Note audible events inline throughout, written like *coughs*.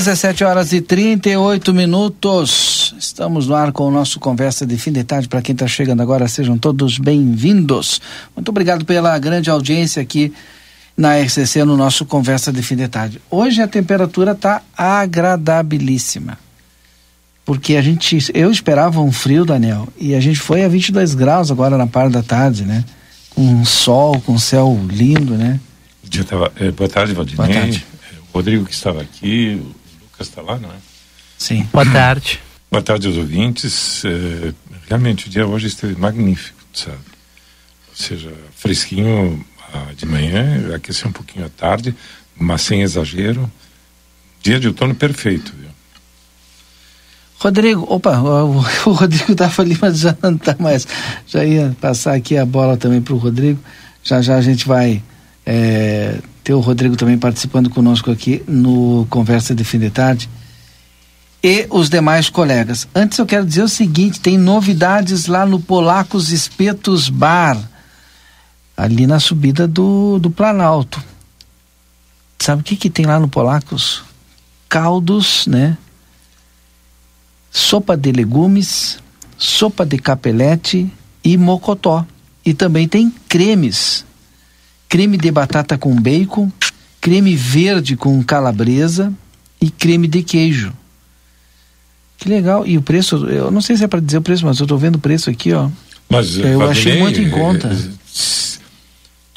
Dezessete horas e 38 minutos. Estamos no ar com o nosso conversa de fim de tarde. Para quem está chegando agora, sejam todos bem-vindos. Muito obrigado pela grande audiência aqui na RCC no nosso conversa de fim de tarde. Hoje a temperatura está agradabilíssima. Porque a gente, eu esperava um frio, Daniel, e a gente foi a 22 graus agora na parte da tarde, né? Com sol, com céu lindo, né? tava, é, boa tarde, Valdinei. Boa tarde. O Rodrigo que estava aqui, está lá, não é? Sim. Boa tarde. Boa tarde aos ouvintes. É, realmente o dia hoje esteve magnífico, sabe? Ou seja, fresquinho ah, de manhã, aqueceu um pouquinho à tarde, mas sem exagero. Dia de outono perfeito, viu? Rodrigo, opa, o, o *laughs* Rodrigo estava ali, mas já não está mais. Já ia passar aqui a bola também para o Rodrigo. Já já a gente vai é, ter o Rodrigo também participando conosco aqui no Conversa de Fim de Tarde. E os demais colegas. Antes eu quero dizer o seguinte: tem novidades lá no Polacos Espetos Bar, ali na subida do, do Planalto. Sabe o que, que tem lá no Polacos? Caldos, né? sopa de legumes, sopa de capelete e mocotó. E também tem cremes. Creme de batata com bacon, creme verde com calabresa e creme de queijo. Que legal. E o preço, eu não sei se é para dizer o preço, mas eu estou vendo o preço aqui, ó. Mas Eu achei muito em conta. é,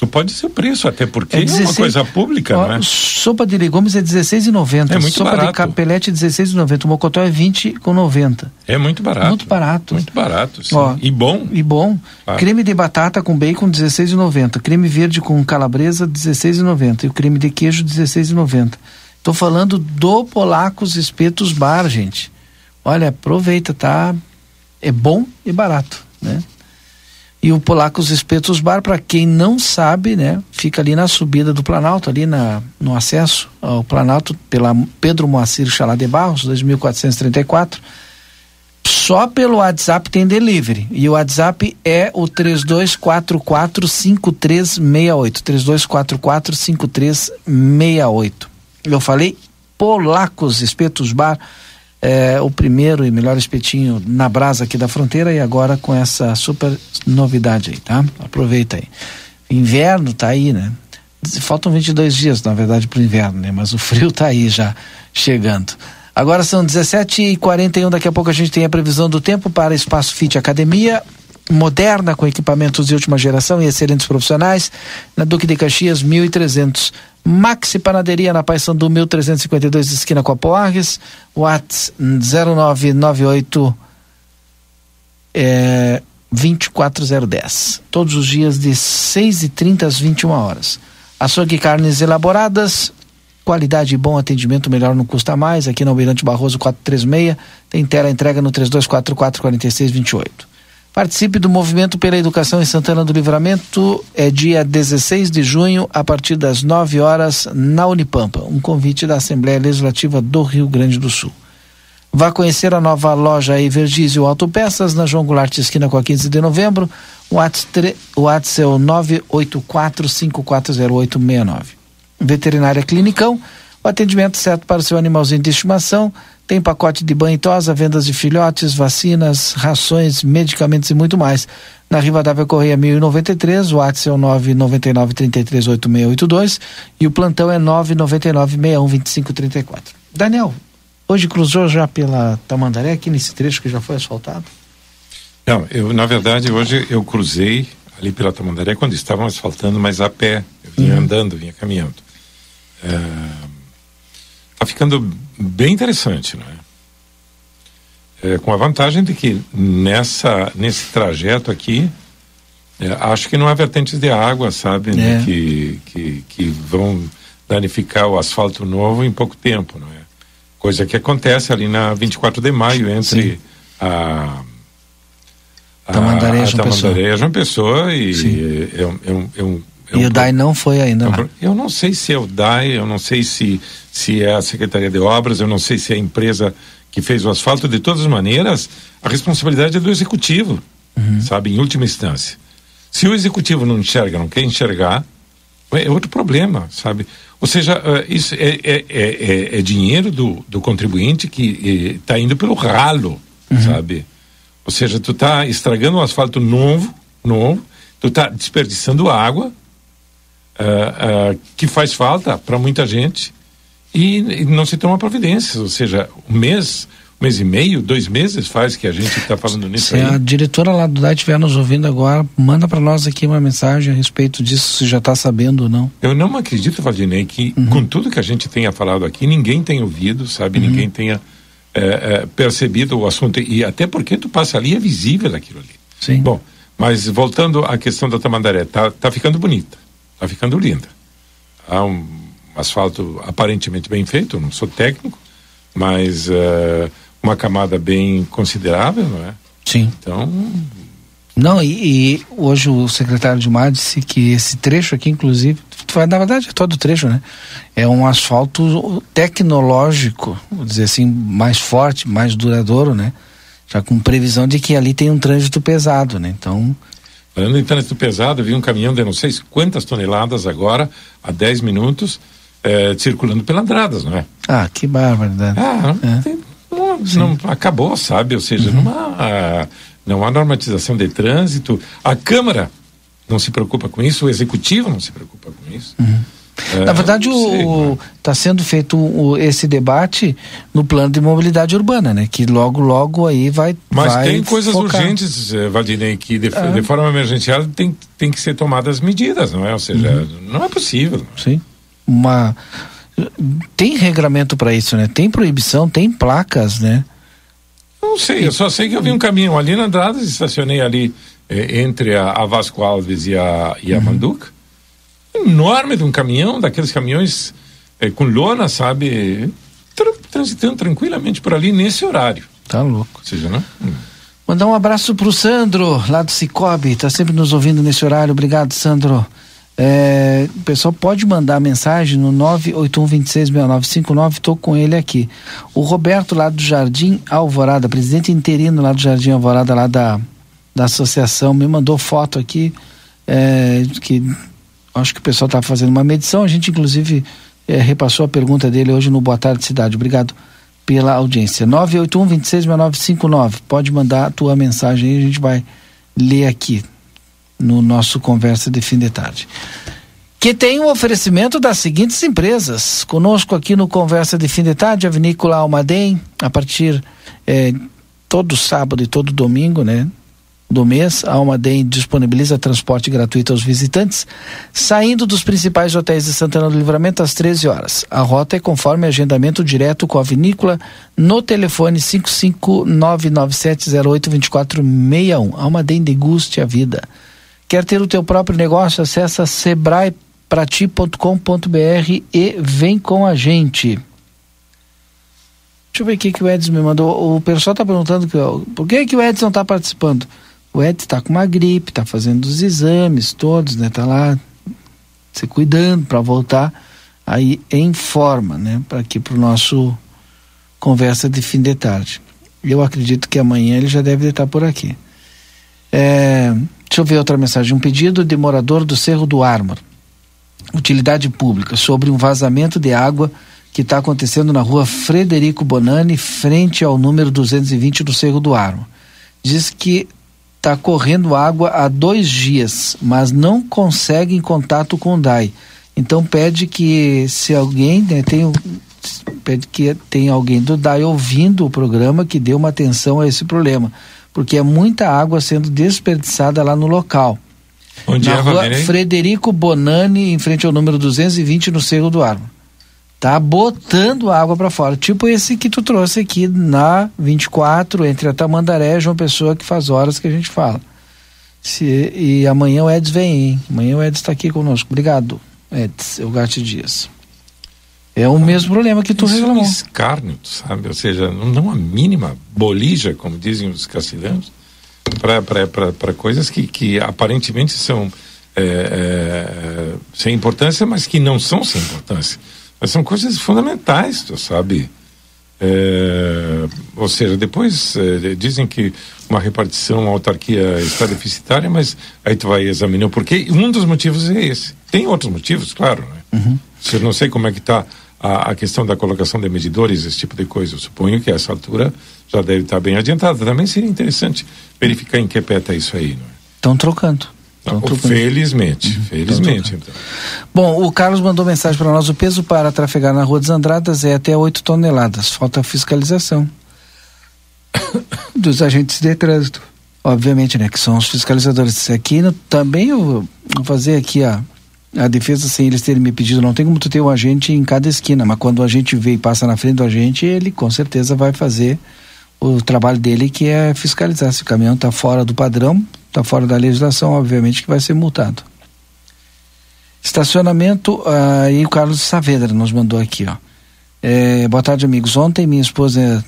pode ser o preço, até porque é, uma 16 coisa pública, Ó, não é? Sopa de legumes é R$16,90. É muito sopa de barato. capelete é R$16,90. O mocotó é R$20,90. É muito barato. Muito barato. Muito barato, sim. Ó, e bom. E bom. Claro. Creme de batata com bacon, R$16,90. Creme verde com calabresa, R$16,90. E o creme de queijo, R$16,90. Tô falando do Polacos Espetos Bar, gente. Olha, aproveita, tá? É bom e barato, né? E o Polacos Espetos Bar, para quem não sabe, né, fica ali na subida do Planalto, ali na, no acesso ao Planalto, pela Pedro Moacir Chalá de Barros, 2434. Só pelo WhatsApp tem delivery. E o WhatsApp é o 32445368. 32445368. Eu falei Polacos Espetos Bar, é, o primeiro e melhor espetinho na brasa aqui da fronteira e agora com essa super novidade aí, tá? Aproveita aí. Inverno tá aí, né? Faltam 22 dias, na verdade, para o inverno, né? Mas o frio tá aí já chegando. Agora são 17h41, daqui a pouco a gente tem a previsão do tempo para Espaço Fit Academia, moderna com equipamentos de última geração e excelentes profissionais, na Duque de Caxias 1300. Maxi Panaderia na Paissandu 1352, esquina com a Poarres, Whats 0998 é, 24010. Todos os dias de 6h30 às 21 horas. Açougue Carnes Elaboradas, qualidade e bom atendimento, melhor não custa mais. Aqui na Almirante Barroso 436, tem tela entrega no 3244 4628. Participe do movimento pela educação em Santana do Livramento. É dia 16 de junho, a partir das 9 horas, na Unipampa. Um convite da Assembleia Legislativa do Rio Grande do Sul. Vá conhecer a nova loja Evergizio Autopeças na João Goulart, esquina com a 15 de novembro. O WhatsApp é o 984540869. Veterinária Clinicão, o atendimento certo para o seu animalzinho de estimação tem pacote de banho e tosa, vendas de filhotes, vacinas, rações, medicamentos e muito mais. Na Rivadavia Correia 1093, o WhatsApp é o 999-338682 e o plantão é 999-612534. Daniel, hoje cruzou já pela Tamandaré, aqui nesse trecho que já foi asfaltado? Não, eu, na verdade, hoje eu cruzei ali pela Tamandaré quando estavam asfaltando, mas a pé. Eu vinha uhum. andando, vinha caminhando. É, tá ficando bem interessante, não é? é? com a vantagem de que nessa nesse trajeto aqui é, acho que não há vertentes de água, sabe, né, é. que, que que vão danificar o asfalto novo em pouco tempo, não é? Coisa que acontece ali na 24 de maio entre Sim. a Tamandaré, a, João Tamandaré João Pessoa e é, é, um, é, um, é um e o DAI não foi ainda lá. Eu não sei se é o DAI, eu não sei se, se é a Secretaria de Obras, eu não sei se é a empresa que fez o asfalto. De todas as maneiras, a responsabilidade é do executivo, uhum. sabe, em última instância. Se o executivo não enxerga, não quer enxergar, é outro problema, sabe? Ou seja, uh, isso é, é, é, é, dinheiro do, do contribuinte que está indo pelo ralo, uhum. sabe? Ou seja, tu está estragando um asfalto novo, novo, tu está desperdiçando água, uh, uh, que faz falta para muita gente e, e, não se toma providências, ou seja, um mês, um mês e meio, dois meses faz que a gente está falando nisso se aí. a diretora lá do DAI estiver nos ouvindo agora, manda para nós aqui uma mensagem a respeito disso, se já está sabendo ou não. Eu não acredito, Valdinei, que uhum. com tudo que a gente tenha falado aqui, ninguém tenha ouvido, sabe, uhum. ninguém tenha é, é, percebido o assunto, e até porque tu passa ali, é visível aquilo ali. Sim. Bom, mas voltando à questão da Tamandaré, tá, tá ficando bonita. Está ficando linda. Há um asfalto aparentemente bem feito, não sou técnico, mas uh, uma camada bem considerável, não é? Sim. Então. Não, e, e hoje o secretário de Mar disse que esse trecho aqui, inclusive, na verdade é todo o trecho, né? É um asfalto tecnológico, vou dizer assim, mais forte, mais duradouro, né? Já com previsão de que ali tem um trânsito pesado, né? Então, Falando em trânsito pesado, vi um caminhão de não sei quantas toneladas agora, há 10 minutos, é, circulando pela Andradas, não é? Ah, que barbaridade. Ah, não, é. tem, não, não, acabou, sabe? Ou seja, uhum. não, há, não há normatização de trânsito. A Câmara não se preocupa com isso, o Executivo não se preocupa com isso. Uhum. É, Na verdade, está sendo feito o, esse debate no plano de mobilidade urbana, né? Que logo, logo aí vai. Mas vai tem coisas focar. urgentes, eh, Valdinei, que de, é. de, forma emergencial tem, tem que ser tomadas medidas, não é? Ou seja, uhum. não é possível. Sim. Uma. Tem regramento para isso, né? Tem proibição, tem placas, né? Não sei, eu só sei que eu vi um caminhão ali na Andradas, estacionei ali eh, entre a, a, Vasco Alves e a, e a uhum. Manduca enorme de um caminhão, daqueles caminhões é, com lona, sabe? Tra transitando tranquilamente por ali nesse horário. Tá louco. Ou seja, né? Hum. Mandar um abraço pro Sandro, lá do Cicobi, tá sempre nos ouvindo nesse horário. Obrigado, Sandro. É, o pessoal pode mandar mensagem no 981266959, estou com ele aqui. O Roberto, lá do Jardim Alvorada, presidente interino lá do Jardim Alvorada, lá da, da associação, me mandou foto aqui, é, que acho que o pessoal está fazendo uma medição, a gente inclusive é, repassou a pergunta dele hoje no Boa Tarde Cidade. Obrigado pela audiência. 981266959, pode mandar a tua mensagem aí, a gente vai ler aqui no nosso Conversa de Fim de Tarde. Que tem um oferecimento das seguintes empresas. Conosco aqui no Conversa de Fim de Tarde, a Vinícola Almaden, a partir é, todo sábado e todo domingo, né? Do mês, a Almaden disponibiliza transporte gratuito aos visitantes, saindo dos principais hotéis de Santana do Livramento às 13 horas. A rota é conforme agendamento direto com a vinícola no telefone 55997082461. Almaden deguste a vida. Quer ter o teu próprio negócio? Acesse sebraeprati.com.br e vem com a gente. Deixa eu ver o que, o Edson me mandou. O pessoal está perguntando que, por que, que o Edson está participando. O Edson está com uma gripe, está fazendo os exames todos, né? Está lá se cuidando para voltar aí em forma, né? Para aqui para o nosso conversa de fim de tarde. Eu acredito que amanhã ele já deve estar por aqui. É, deixa eu ver outra mensagem. Um pedido de morador do Cerro do Ármor, utilidade pública, sobre um vazamento de água que está acontecendo na rua Frederico Bonani, frente ao número 220 do Cerro do Ármor. Diz que está correndo água há dois dias, mas não consegue em contato com o DAI. Então pede que se alguém né, tem pede que tem alguém do DAI ouvindo o programa que dê uma atenção a esse problema porque é muita água sendo desperdiçada lá no local. Onde Na é, rua? Frederico Bonani, em frente ao número 220, no Cerro do Árvore. Tá botando água para fora. Tipo esse que tu trouxe aqui na 24, entre a Tamandaré e João Pessoa, que faz horas que a gente fala. Se, e amanhã o Eds vem, hein? Amanhã o Eds está aqui conosco. Obrigado, Eds, eu Garte Dias. É o mesmo problema que tu Isso é um reclamou. escárnio, sabe? Ou seja, não, não a mínima bolija, como dizem os castelhanos, para coisas que, que aparentemente são é, é, sem importância, mas que não são sem importância. Mas são coisas fundamentais, tu sabe? É, ou seja, depois é, dizem que uma repartição, uma autarquia está deficitária, mas aí tu vai examinar o porquê. E um dos motivos é esse. Tem outros motivos, claro. Né? Uhum. Eu não sei como é que está a, a, questão da colocação de medidores, esse tipo de coisa. Eu suponho que a essa altura já deve estar bem adiantada. Também seria interessante verificar em que pé está isso aí. Estão trocando. Não, felizmente, uhum. felizmente. Então. Bom, o Carlos mandou mensagem para nós: o peso para trafegar na Rua dos Andradas é até 8 toneladas. Falta fiscalização dos agentes de trânsito. Obviamente, né? Que são os fiscalizadores. Aqui no, também eu vou fazer aqui a, a defesa sem eles terem me pedido. Não tem como tu ter um agente em cada esquina, mas quando o agente vê e passa na frente do agente, ele com certeza vai fazer o trabalho dele que é fiscalizar se o caminhão está fora do padrão, está fora da legislação, obviamente que vai ser multado. Estacionamento, aí uh, o Carlos Saavedra nos mandou aqui, ó. É, boa tarde, amigos. Ontem minha esposa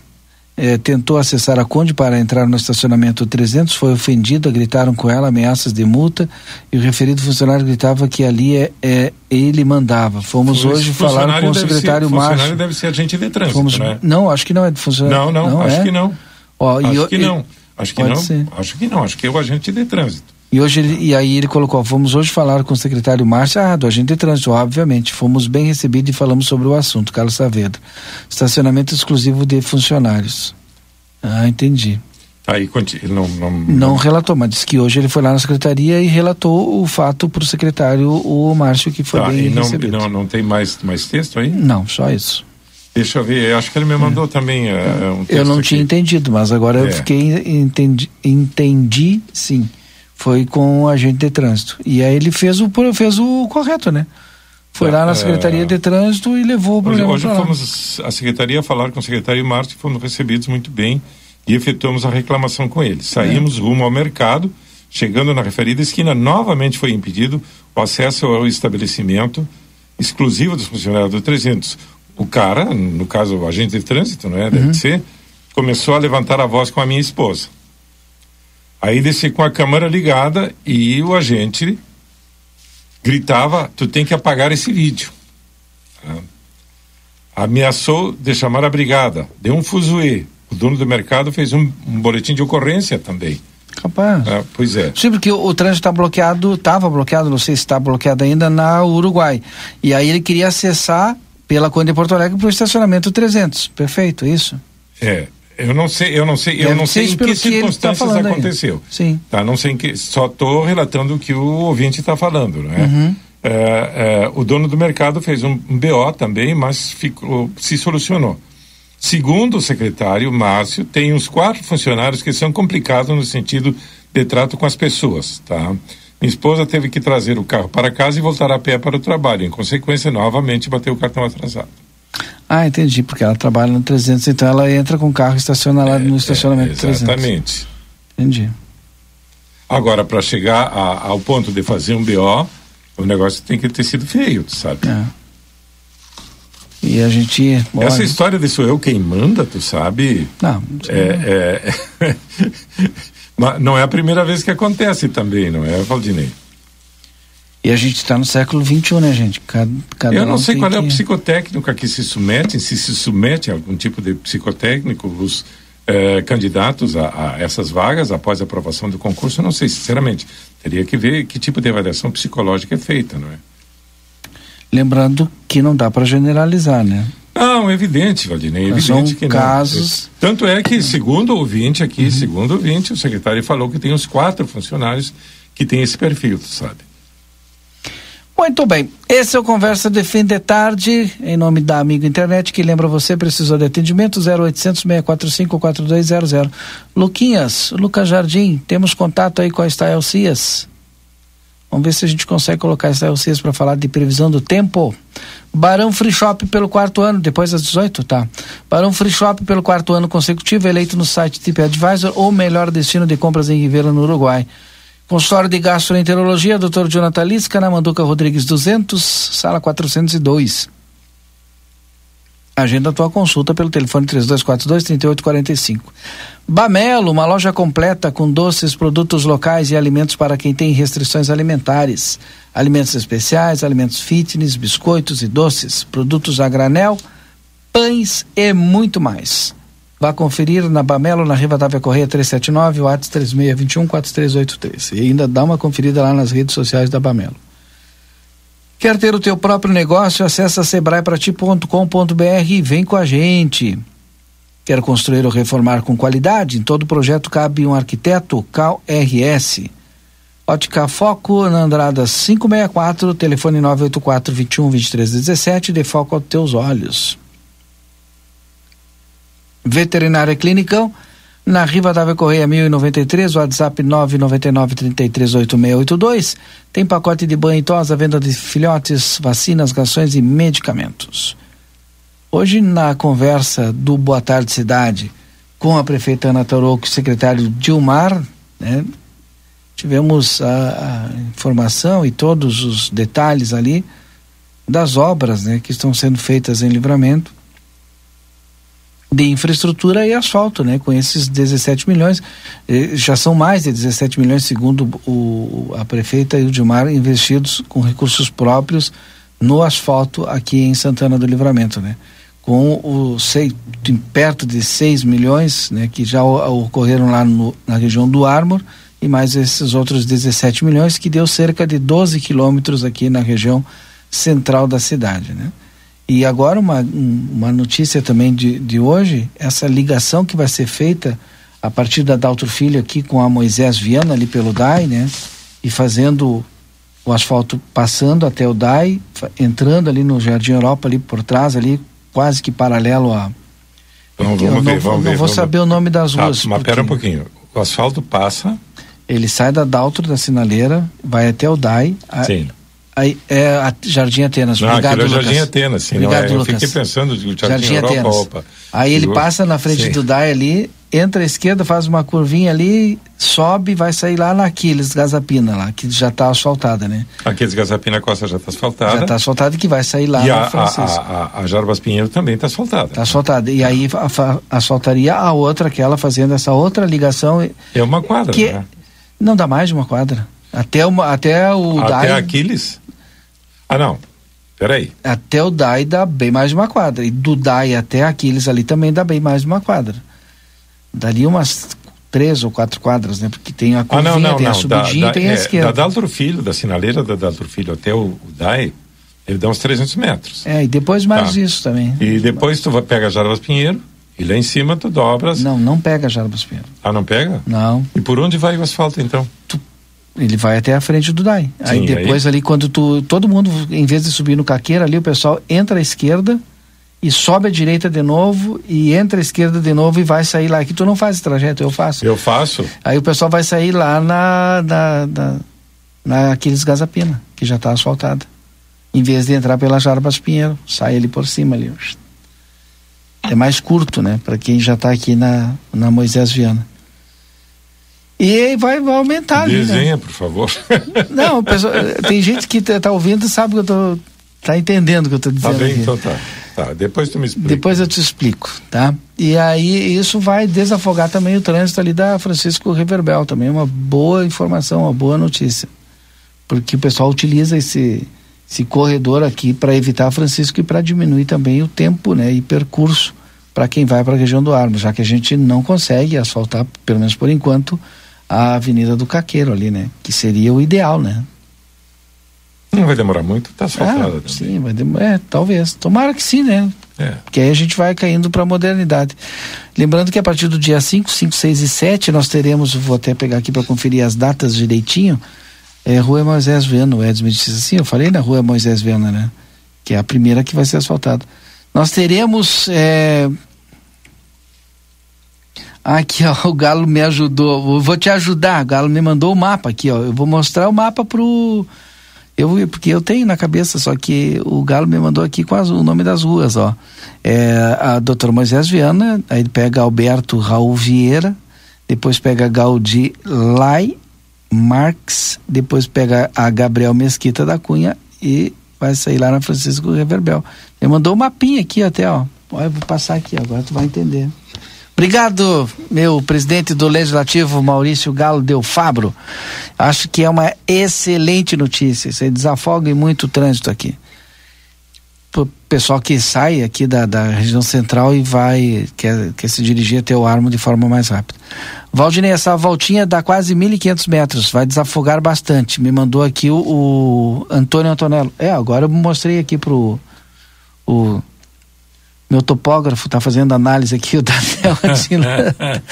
é, tentou acessar a Conde para entrar no estacionamento 300, foi ofendida, gritaram com ela ameaças de multa e o referido funcionário gritava que ali é, é ele mandava. Fomos Esse hoje falar com o secretário Márcio. funcionário deve ser agente de trânsito, Fomos, né? Não, acho que não é de funcionário. Não, não, não acho é? que não. Ó, acho eu, que não. Acho que pode não. Ser. Acho que não. Acho que é o agente de trânsito. E hoje ele, e aí ele colocou, vamos hoje falar com o secretário Márcio, ah, do agente de trânsito, obviamente, fomos bem recebidos e falamos sobre o assunto, Carlos Saavedra. Estacionamento exclusivo de funcionários. Ah, entendi. Aí ele não, não, não relatou, mas disse que hoje ele foi lá na secretaria e relatou o fato para o secretário, o Márcio, que foi tá, bem não, recebido. Não, não tem mais, mais texto aí? Não, só isso. Deixa eu ver, acho que ele me mandou é. também uh, um texto Eu não aqui. tinha entendido, mas agora é. eu fiquei, entendi, entendi sim. Foi com o agente de trânsito. E aí ele fez o, fez o correto, né? Foi lá na Secretaria de Trânsito e levou o problema Hoje, hoje fomos à Secretaria falar com o secretário Márcio e fomos recebidos muito bem e efetuamos a reclamação com ele. Saímos é. rumo ao mercado, chegando na referida esquina, novamente foi impedido o acesso ao estabelecimento exclusivo dos funcionários do 300. O cara, no caso o agente de trânsito, não é? Deve uhum. ser, começou a levantar a voz com a minha esposa. Aí desci com a câmera ligada e o agente gritava: tu tem que apagar esse vídeo. Tá? Ameaçou de chamar a brigada, deu um fuzuê. O dono do mercado fez um, um boletim de ocorrência também. Capaz. Ah, pois é. Sim, porque o, o trânsito está bloqueado, estava bloqueado, não sei se está bloqueado ainda, na Uruguai. E aí ele queria acessar pela Conde de Porto Alegre para o estacionamento 300. Perfeito, é isso? É. Eu não sei, eu não sei, Deve eu não sei em que que tá circunstâncias falando aí. aconteceu. Sim. Tá, não sei em que, só estou relatando o que o ouvinte está falando, né? Uhum. É, é, o dono do mercado fez um, um BO também, mas ficou, se solucionou. Segundo o secretário Márcio, tem uns quatro funcionários que são complicados no sentido de trato com as pessoas, tá? Minha esposa teve que trazer o carro para casa e voltar a pé para o trabalho. Em consequência, novamente bateu o cartão atrasado. Ah, entendi, porque ela trabalha no 300, então ela entra com o carro e estaciona lá no estacionamento É, 300. exatamente. Entendi. Agora, para chegar a- ao ponto de fazer um BO, o negócio tem que ter sido feio, sabe? É. E a gente. Essa olha, história de sou eu quem manda, tu sabe? Não, É, é... *laughs* Mas não é a primeira vez que acontece também, não é, Valdinei? E a gente está no século XXI, né, gente? Cada, cada Eu não sei qual é o que- psicotécnico a que se submete, se se submete a algum tipo de psicotécnico os eh, candidatos a, a essas vagas após a aprovação do concurso, eu não sei, sinceramente. Teria que ver que tipo de avaliação psicológica é feita, não é? Lembrando que não dá para generalizar, né? Não, é evidente, Valdinei, é evidente são que não. casos- Tanto é que, segundo o ouvinte aqui, segundo o ouvinte, o secretário falou que tem uns quatro funcionários que têm esse perfil, tu sabe? Muito bem, esse é o Conversa de Fim de Tarde, em nome da Amigo Internet, que lembra você, precisou de atendimento, 0800 645 4200. Luquinhas, Lucas Jardim, temos contato aí com a Estael Cias. Vamos ver se a gente consegue colocar a Estael Cias para falar de previsão do tempo. Barão Free Shop pelo quarto ano, depois das 18, tá? Barão Free Shop pelo quarto ano consecutivo, eleito no site TripAdvisor, ou melhor destino de compras em Ribeira, no Uruguai. Consultório de Gastroenterologia, Dr. Jonathan Lisca, na Manduca Rodrigues 200, sala 402. Agenda a tua consulta pelo telefone 3242-3845. Bamelo, uma loja completa com doces, produtos locais e alimentos para quem tem restrições alimentares. Alimentos especiais, alimentos fitness, biscoitos e doces, produtos a granel, pães e muito mais. Vá conferir na Bamelo, na Rivadavia Correia 379, WhatsApp 3621-4383. E ainda dá uma conferida lá nas redes sociais da Bamelo. Quer ter o teu próprio negócio? Acesse sebraeprati.com.br e vem com a gente. Quer construir ou reformar com qualidade? Em todo projeto cabe um arquiteto Cal RS. Ótica Foco na Andrada 564, telefone 984 21 23 17, de foco aos teus olhos. Veterinária Clinicão, na Rivadavia Correia 1093, WhatsApp 999-338682. Tem pacote de banho e tosa, venda de filhotes, vacinas, rações e medicamentos. Hoje, na conversa do Boa Tarde Cidade com a prefeita Ana Tarouco e o secretário Dilmar, né, tivemos a, a informação e todos os detalhes ali das obras né, que estão sendo feitas em livramento de infraestrutura e asfalto, né? Com esses 17 milhões, eh, já são mais de 17 milhões, segundo o, a prefeita e o Dilmar, investidos com recursos próprios no asfalto aqui em Santana do Livramento, né? Com o sei, perto de 6 milhões, né? Que já ocorreram lá no, na região do Ármor e mais esses outros 17 milhões que deu cerca de 12 quilômetros aqui na região central da cidade, né? E agora uma, um- uma notícia também de, de hoje, essa ligação que vai ser feita a partir da Daltro Filho aqui com a Moisés Viana ali pelo DAI, né? E fazendo o asfalto passando até o DAI, entrando ali no Jardim Europa ali por trás ali, quase que paralelo a Então Eu vamos não ver, vou- vamos não ver. vou vamos saber ver. o nome das Tá, ruas, mas porque- pera um pouquinho. O asfalto passa, ele sai da Daltro da sinaleira, vai até o DAI, a- sim. Aí é a Jardim Atenas. Não, Obrigado, é. Jardim Atenas, sim. Não Obrigado, é, eu fiquei pensando, Jardim, Jardim Europa, Atenas. opa. Aí ele passa na frente sim. do DAI ali, entra à esquerda, faz uma curvinha ali, sobe e vai sair lá na Aquiles, Gazapina, lá, que já está asfaltada, né? Aqueles Gazapina Costa já está asfaltada. Já está asfaltada e que vai sair lá e na a, Francisco. a, a, a Jarbas Pinheiro também está asfaltada. Está asfaltada. E aí a- fa- asfaltaria a outra, aquela fazendo essa outra ligação, É uma quadra, que né? não dá mais de uma quadra. Até, uma, até o Até DAI. Aquiles? Ah, não. Peraí. Até o DAI dá bem mais de uma quadra. E do DAI até Aquiles ali também dá bem mais de uma quadra. Dali umas três ou quatro quadras, né? Porque tem a curvinha, ah, não, não, tem não. a subidinha da, da, tem a é, esquerda. Da Daltro Filho, da sinaleira da Daltro Filho até o, o DAI, ele dá uns 300 metros. É, e depois mais tá. isso também. E depois tu pega Jarbas Pinheiro e lá em cima tu dobras. Não, não pega Jarbas Pinheiro. Ah, não pega? Não. E por onde vai o asfalto então? Tu, ele vai até a frente do DAI. Sim, aí depois aí... ali quando tu, todo mundo, em vez de subir no caqueiro ali, o pessoal entra à esquerda e sobe à direita de novo e entra à esquerda de novo e vai sair lá. Aqui tu não faz esse trajeto, eu faço. Eu faço. Aí o pessoal vai sair lá na, na, na, naqueles Gazapina, que já está asfaltada em vez de entrar pela Jarbas Pinheiro, sai ali por cima ali. É mais curto, né? Para quem já está aqui na, na Moisés Viana. E vai, vai aumentar ali, Desenha, né? por favor. *laughs* Não, pessoal, tem gente que está ouvindo e sabe que eu tô tá entendendo o que eu estou dizendo. Tá bem, aqui. então tá. Tá, depois tu me explica. Depois eu te explico, tá? E aí isso vai desafogar também o trânsito ali da Francisco Reverbel, também uma boa informação, uma boa notícia. Porque o pessoal utiliza esse esse corredor aqui para evitar Francisco e para diminuir também o tempo né, e percurso para quem vai para a região do Armo, já que a gente não consegue asfaltar, pelo menos por enquanto, a Avenida do Caqueiro ali, né? Que seria o ideal, né? Não vai demorar muito, está asfaltada ah, Sim, vai demorar, é, talvez. Tomara que sim, né? É. Porque aí a gente vai caindo para a modernidade. Lembrando que a partir do dia 5, 5, 6 e 7 nós teremos, vou até pegar aqui para conferir as datas direitinho, é Rua Moisés Viana. O Edson me disse assim, eu falei na Rua Moisés Viana, né? Que é a primeira que vai ser asfaltada. Nós teremos. É... Aqui, ó, *laughs* o Galo me ajudou. Eu vou te ajudar. O Galo me mandou o mapa aqui, ó. Eu vou mostrar o mapa pro. Eu, porque eu tenho na cabeça, só que o Galo me mandou aqui com as, o nome das ruas, ó. É, a doutora Moisés Viana, aí pega Alberto Raul Vieira, depois pega Gaudi Lai, Marx, depois pega a Gabriel Mesquita da Cunha e vai sair lá na Francisco Reverbel. Ele mandou um mapinha aqui até, ó. Eu vou passar aqui, agora tu vai entender. Obrigado, meu presidente do Legislativo, Maurício Galo Del Fabro. Acho que é uma excelente notícia. Você desafoga muito o trânsito aqui pessoal que sai aqui da, da região central e vai, quer, quer se dirigir até o Armo de forma mais rápida. Valdinei, essa voltinha dá quase 1.500 metros, vai desafogar bastante. Me mandou aqui o, o, Antônio Antonello. É, agora eu mostrei aqui pro o meu topógrafo tá fazendo análise aqui, o Daniel *laughs*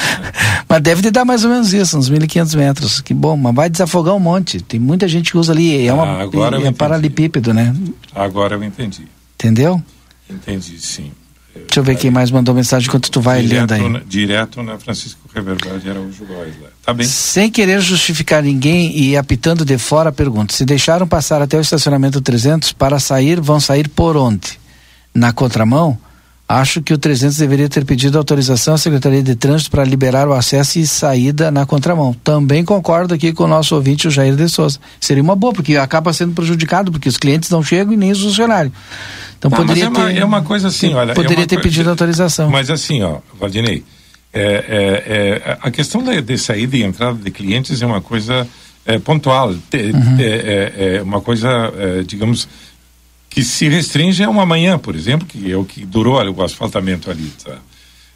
Mas deve te dar mais ou menos isso, uns 1.500 metros. Que bom, mas vai desafogar um monte. Tem muita gente que usa ali, é uma ah, é, é paralipípedo, né? Agora eu entendi. Entendeu? Entendi, sim. Deixa eu ver quem mais mandou mensagem enquanto tu vai direto, lendo aí. Direto na Francisco Reverbal de Araújo Góes. Tá bem. Sem querer justificar ninguém e apitando de fora, pergunto: se deixaram passar até o estacionamento 300 para sair, vão sair por onde? Na contramão? Acho que o 300 deveria ter pedido autorização à Secretaria de Trânsito para liberar o acesso e saída na contramão. Também concordo aqui com o nosso ouvinte, o Jair de Souza. Seria uma boa, porque acaba sendo prejudicado, porque os clientes não chegam e nem os funcionários. Então tá, poderia é uma, ter. É uma coisa assim, olha. É poderia é ter pedido autorização. Mas assim, ó, Valdinei, é, é, é, a questão de, de saída e entrada de clientes é uma coisa pontual, uhum. é, uma coisa, digamos que se restringe a uma manhã, por exemplo, que é o que durou o asfaltamento ali. Tá?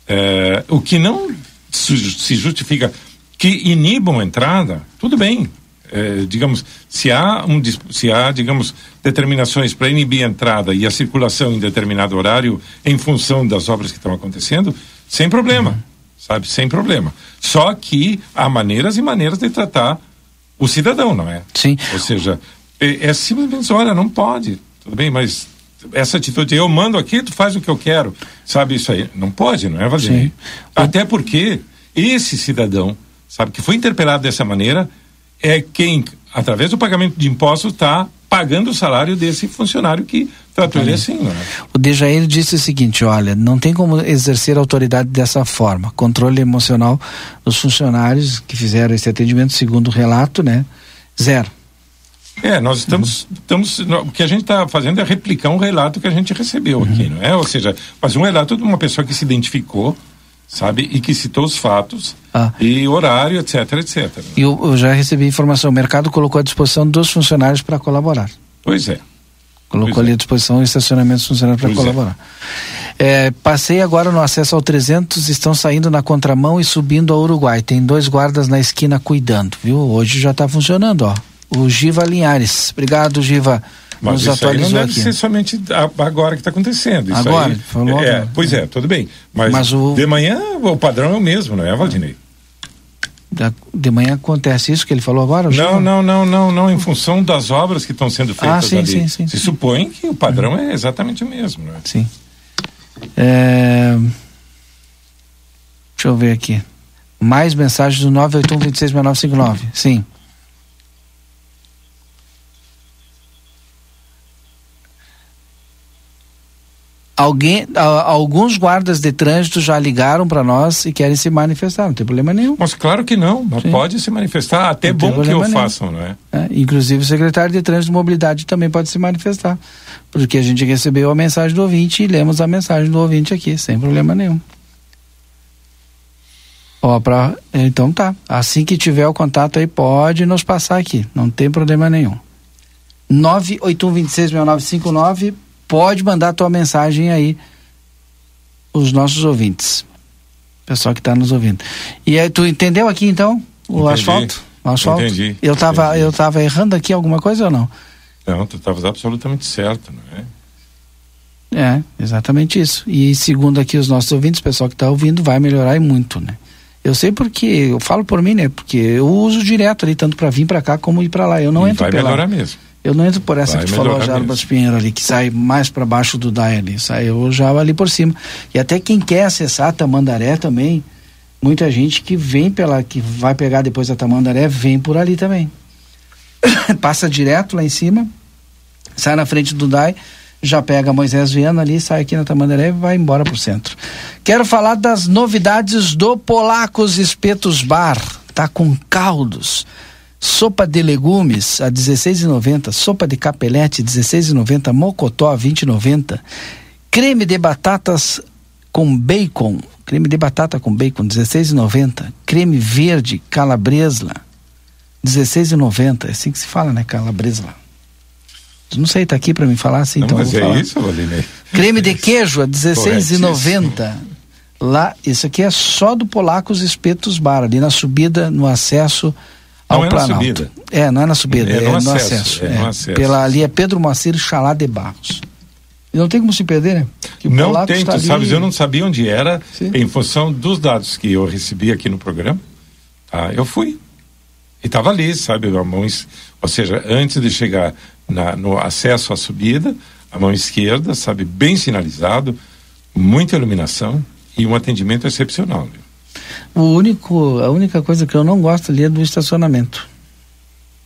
É, o que não se justifica que inibam a entrada, tudo bem. É, digamos, se há, um, se há, digamos, determinações para inibir a entrada e a circulação em determinado horário em função das obras que estão acontecendo, sem problema, uhum. sabe? Sem problema. Só que há maneiras e maneiras de tratar o cidadão, não é? Sim. Ou seja, é, é simplesmente, olha, não pode, tudo bem, mas essa atitude, eu mando aqui, tu faz o que eu quero, sabe isso aí? Não pode, não é, Valdinei? Até porque esse cidadão, sabe, que foi interpelado dessa maneira, é quem, através do pagamento de impostos, está pagando o salário desse funcionário que tratou ele assim, não é? O Dejair disse o seguinte, olha, não tem como exercer autoridade dessa forma. Controle emocional dos funcionários que fizeram esse atendimento, segundo o relato, né? Zero. É, nós estamos, uhum. estamos o que a gente está fazendo é replicar um relato que a gente recebeu uhum. aqui, não é? Ou seja, fazer um relato de uma pessoa que se identificou, sabe, e que citou os fatos ah. e horário, etc, etc. Eu, eu já recebi informação, o mercado colocou à disposição dos funcionários para colaborar. Pois é. Colocou pois ali é. à disposição estacionamentos funcionários para é. colaborar. É, passei agora no acesso ao 300, estão saindo na contramão e subindo ao Uruguai. Tem dois guardas na esquina cuidando, viu? Hoje já está funcionando, ó. O Giva Linhares. Obrigado, Giva. Mas nos isso aí não deve aqui. ser somente agora que está acontecendo. Isso agora? Aí, falou, é, pois é, tudo bem. Mas, Mas o... de manhã o padrão é o mesmo, não é, Valdinei? de manhã acontece isso que ele falou agora? Não, não, não, não, não, em função das obras que estão sendo feitas ah, sim, ali. Sim, sim, Se supõe que o padrão é exatamente o mesmo, né? Sim. É... Deixa eu ver aqui. Mais mensagens do 981 Sim. Alguém, alguns guardas de trânsito já ligaram para nós e querem se manifestar, não tem problema nenhum. Mas claro que não, mas pode se manifestar, até não bom que o façam, não é? é? Inclusive o secretário de Trânsito e Mobilidade também pode se manifestar, porque a gente recebeu a mensagem do ouvinte e lemos a mensagem do ouvinte aqui, sem problema nenhum. Ó, pra, então tá, assim que tiver o contato aí, pode nos passar aqui, não tem problema nenhum. 981266959 pode mandar a tua mensagem aí, os nossos ouvintes. Pessoal que está nos ouvindo. E aí, tu entendeu aqui então o Entendi. asfalto? O asfalto? Entendi. Eu estava eu tava errando aqui alguma coisa ou não? Não, tu estavas absolutamente certo, não é? É, exatamente isso. E segundo aqui os nossos ouvintes, o pessoal que está ouvindo, vai melhorar e muito, né? Eu sei porque, eu falo por mim, né? Porque eu uso direto ali, tanto para vir para cá como ir para lá. Eu não e entro vai pela... melhorar mesmo. Eu não entro por essa Vai que tu falou, Jarbas Pinheiro ali, que sai mais para baixo do DAI ali, sai eu já ali por cima. E até quem quer acessar a Tamandaré também, muita gente que vem pela, que vai pegar depois a Tamandaré, vem por ali também. *coughs* Passa direto lá em cima, sai na frente do DAI, já pega Moisés Viana ali, sai aqui na Tamandaré e vai embora pro centro. Quero falar das novidades do Polacos Espetos Bar. Tá com caldos Sopa de legumes a 16,90, sopa de capelete 16,90, mocotó 20,90, creme de batatas com bacon, creme de batata com bacon 16,90, creme verde calabresla 16,90, é assim que se fala, né, calabresla. Não sei, tá aqui para me falar assim, Não, então mas é falar. isso, Valinei. Creme de queijo a 16,90. Lá, isso aqui é só do Polacos Espetos Bar, ali na subida, no acesso não é Planalto. na subida. É, não é na subida, é, é no, acesso, acesso. É, é, no acesso. Pela, ali é Pedro Moacir Chalá de Barros. E não tem como se perder, né? Que não tem, tu ali... sabes, eu não sabia onde era, Sim. em função dos dados que eu recebi aqui no programa, tá? eu fui. E estava ali, sabe, a mão, ou seja, antes de chegar na, no acesso à subida, a mão esquerda, sabe, bem sinalizado, muita iluminação e um atendimento excepcional. Né? O único, a única coisa que eu não gosto ali é do estacionamento.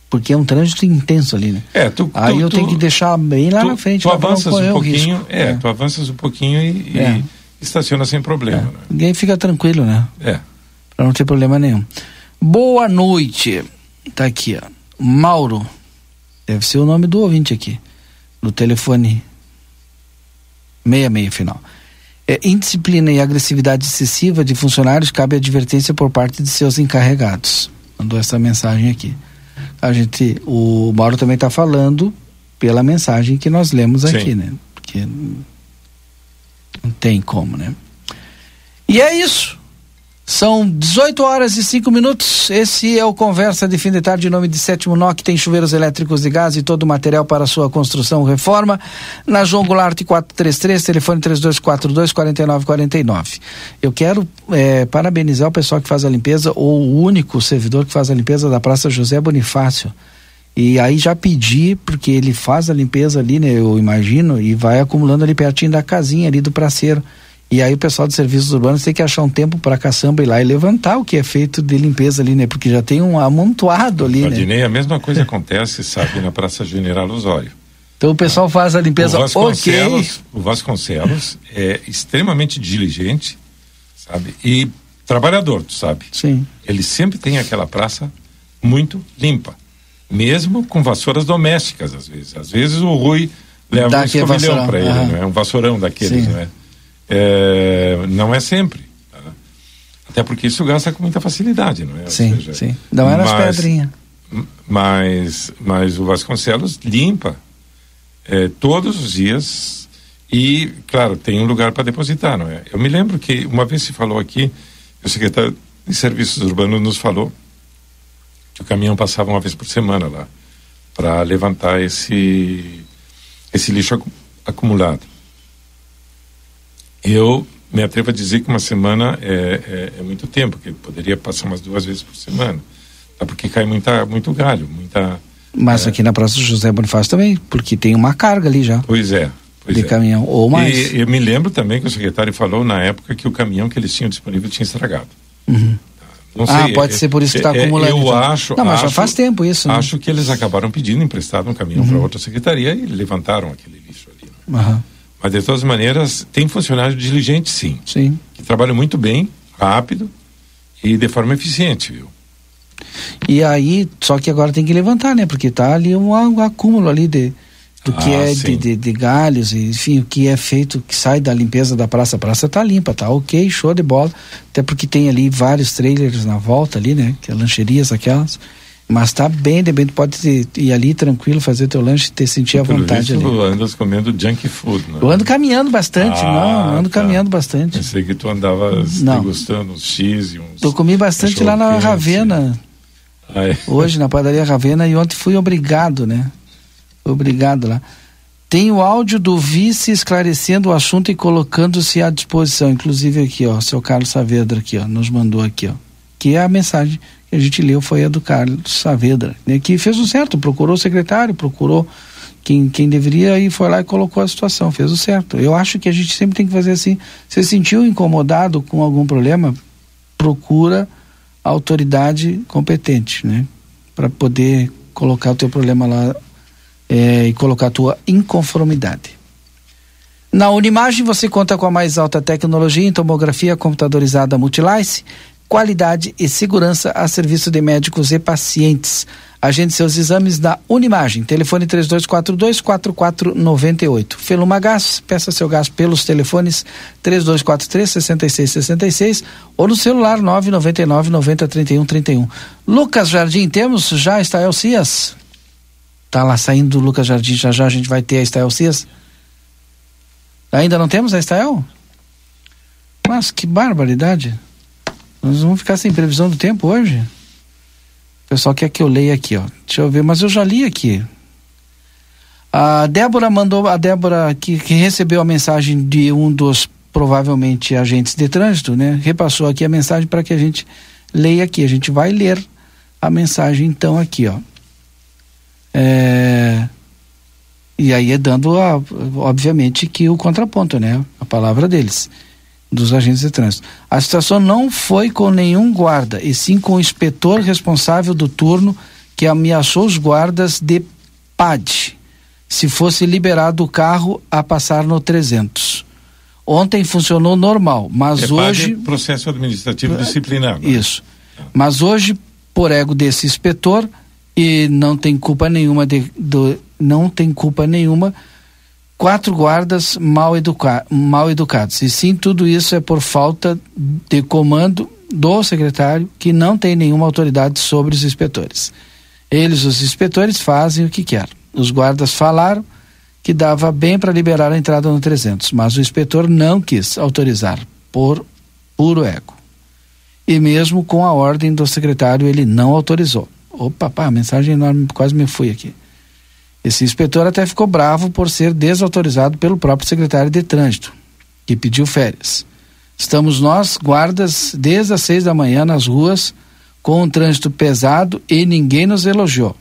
Porque é um trânsito intenso ali, né? É, tu, Aí tu, eu tenho que deixar bem lá tu, na frente. Tu avanças um pouquinho, é, é, tu avanças um pouquinho e, é. e estaciona sem problema. É. Né? Ninguém fica tranquilo, né? É. Pra não ter problema nenhum. Boa noite. Tá aqui, ó. Mauro. Deve ser o nome do ouvinte aqui. No telefone 66 final é, indisciplina e agressividade excessiva de funcionários cabe advertência por parte de seus encarregados. Mandou essa mensagem aqui. A gente, o Mauro também está falando pela mensagem que nós lemos aqui, Sim. né? Porque não tem como, né? E é isso. São 18 horas e 5 minutos. Esse é o Conversa de Fim de Tarde, em nome de Sétimo Nó, que tem chuveiros elétricos de gás e todo o material para sua construção ou reforma. Na João Goulart 433, telefone 3242-4949. Eu quero é, parabenizar o pessoal que faz a limpeza, ou o único servidor que faz a limpeza da Praça José Bonifácio. E aí já pedi, porque ele faz a limpeza ali, né? Eu imagino, e vai acumulando ali pertinho da casinha ali do praceiro. E aí o pessoal de serviços urbanos tem que achar um tempo para caçamba ir lá e levantar o que é feito de limpeza ali, né? Porque já tem um amontoado ali, Valdinei, né? a mesma coisa acontece, sabe, na Praça General Osório. Então o pessoal faz a limpeza, o Vasconcelos. O Vasconcelos é extremamente diligente, sabe? E trabalhador, tu sabe? Sim. Ele sempre tem aquela praça muito limpa. Mesmo com vassouras domésticas, às vezes. Às vezes o Rui leva Dá um escovilhão para ele, não é? Um vassourão daqueles, Sim. não é? É, não é sempre. Tá? Até porque isso gasta com muita facilidade, não é? Sim, seja, sim. Não é, é nas pedrinhas. Mas, mas, o Vasconcelos limpa. é, todos os dias e, claro, tem um lugar para depositar, não é? Eu me lembro que uma vez se falou aqui, o secretário de Serviços Urbanos nos falou que o caminhão passava uma vez por semana lá para levantar esse esse lixo acumulado. Eu me atrevo a dizer que uma semana é, é, é, muito tempo, que poderia passar umas duas vezes por semana. Tá? Porque cai muita, muito galho, muita. Mas é... aqui na Praça José Bonifácio também, porque tem uma carga ali já. Pois é. Pois de é. caminhão, ou mais. E eu me lembro também que o secretário falou na época que o caminhão que eles tinham disponível tinha estragado. Uhum. Não sei, ah, pode é, ser por isso que está é, acumulando. Eu então. acho. Não, mas acho, já faz tempo isso. Né? Acho que eles acabaram pedindo emprestado um caminhão uhum. para outra secretaria e levantaram aquele lixo ali. Né? Uhum. Mas de todas maneiras, tem funcionário diligente, sim. Sim. Que trabalham muito bem, rápido e de forma eficiente, viu? E aí, só que agora tem que levantar, né? Porque tá ali um, um acúmulo ali de do que ah, é de, de, de, galhos, enfim, o que é feito, que sai da limpeza da praça. A praça tá limpa, tá ok, show de bola. Até porque tem ali vários trailers na volta ali, né? Que é lancherias aquelas. Mas tá bem, de pode ir ali tranquilo, fazer teu lanche, ter sentir a vontade visto, ali. Tu andas comendo junk food, né? Eu ando caminhando bastante, ah, não, ando tá. caminhando bastante. Pensei que tu andavas não. degustando uns X e uns. Eu comi bastante lá na Ravena. Ah, é. Hoje na padaria Ravena e ontem fui obrigado, né? Obrigado lá. Tem o áudio do vice esclarecendo o assunto e colocando-se à disposição. Inclusive aqui, ó, seu Carlos Saavedra aqui, ó, nos mandou aqui, ó. Que é a mensagem que a gente leu foi a do Carlos Saavedra, né, que fez o certo, procurou o secretário, procurou quem, quem deveria e foi lá e colocou a situação, fez o certo. Eu acho que a gente sempre tem que fazer assim. Se sentiu incomodado com algum problema, procura a autoridade competente, né? Para poder colocar o teu problema lá é, e colocar a tua inconformidade. Na Unimagem você conta com a mais alta tecnologia em tomografia computadorizada Multilice, qualidade e segurança a serviço de médicos e pacientes. Agende seus exames na Unimagem. Telefone 3242-4498. Feluma Gás, peça seu gás pelos telefones 3243-6666 ou no celular 999-903131. Lucas Jardim, temos já está Elcias? Tá lá saindo do Lucas Jardim, já já a gente vai ter a Estael Cias. Ainda não temos a Estael? Mas que barbaridade. Nós vamos ficar sem previsão do tempo hoje. O pessoal quer que eu leia aqui, ó. Deixa eu ver, mas eu já li aqui. A Débora mandou, a Débora que, que recebeu a mensagem de um dos provavelmente agentes de trânsito, né? Repassou aqui a mensagem para que a gente leia aqui. A gente vai ler a mensagem então aqui, ó. É, e aí é dando, a, obviamente, que o contraponto, né? A palavra deles, dos agentes de trânsito. A situação não foi com nenhum guarda, e sim com o inspetor responsável do turno que ameaçou os guardas de PAD, se fosse liberado o carro a passar no 300. Ontem funcionou normal, mas é hoje. É processo administrativo disciplinar. Né? Isso. Mas hoje, por ego desse inspetor, e não tem culpa nenhuma de, do, não tem culpa nenhuma quatro guardas mal, educa, mal educados. E sim, tudo isso é por falta de comando do secretário, que não tem nenhuma autoridade sobre os inspetores. Eles, os inspetores, fazem o que querem. Os guardas falaram que dava bem para liberar a entrada no 300, mas o inspetor não quis autorizar, por puro ego. E mesmo com a ordem do secretário, ele não autorizou. Opa, pá, mensagem enorme, quase me fui aqui. Esse inspetor até ficou bravo por ser desautorizado pelo próprio secretário de trânsito, que pediu férias. Estamos nós, guardas, desde as seis da manhã nas ruas, com um trânsito pesado e ninguém nos elogiou.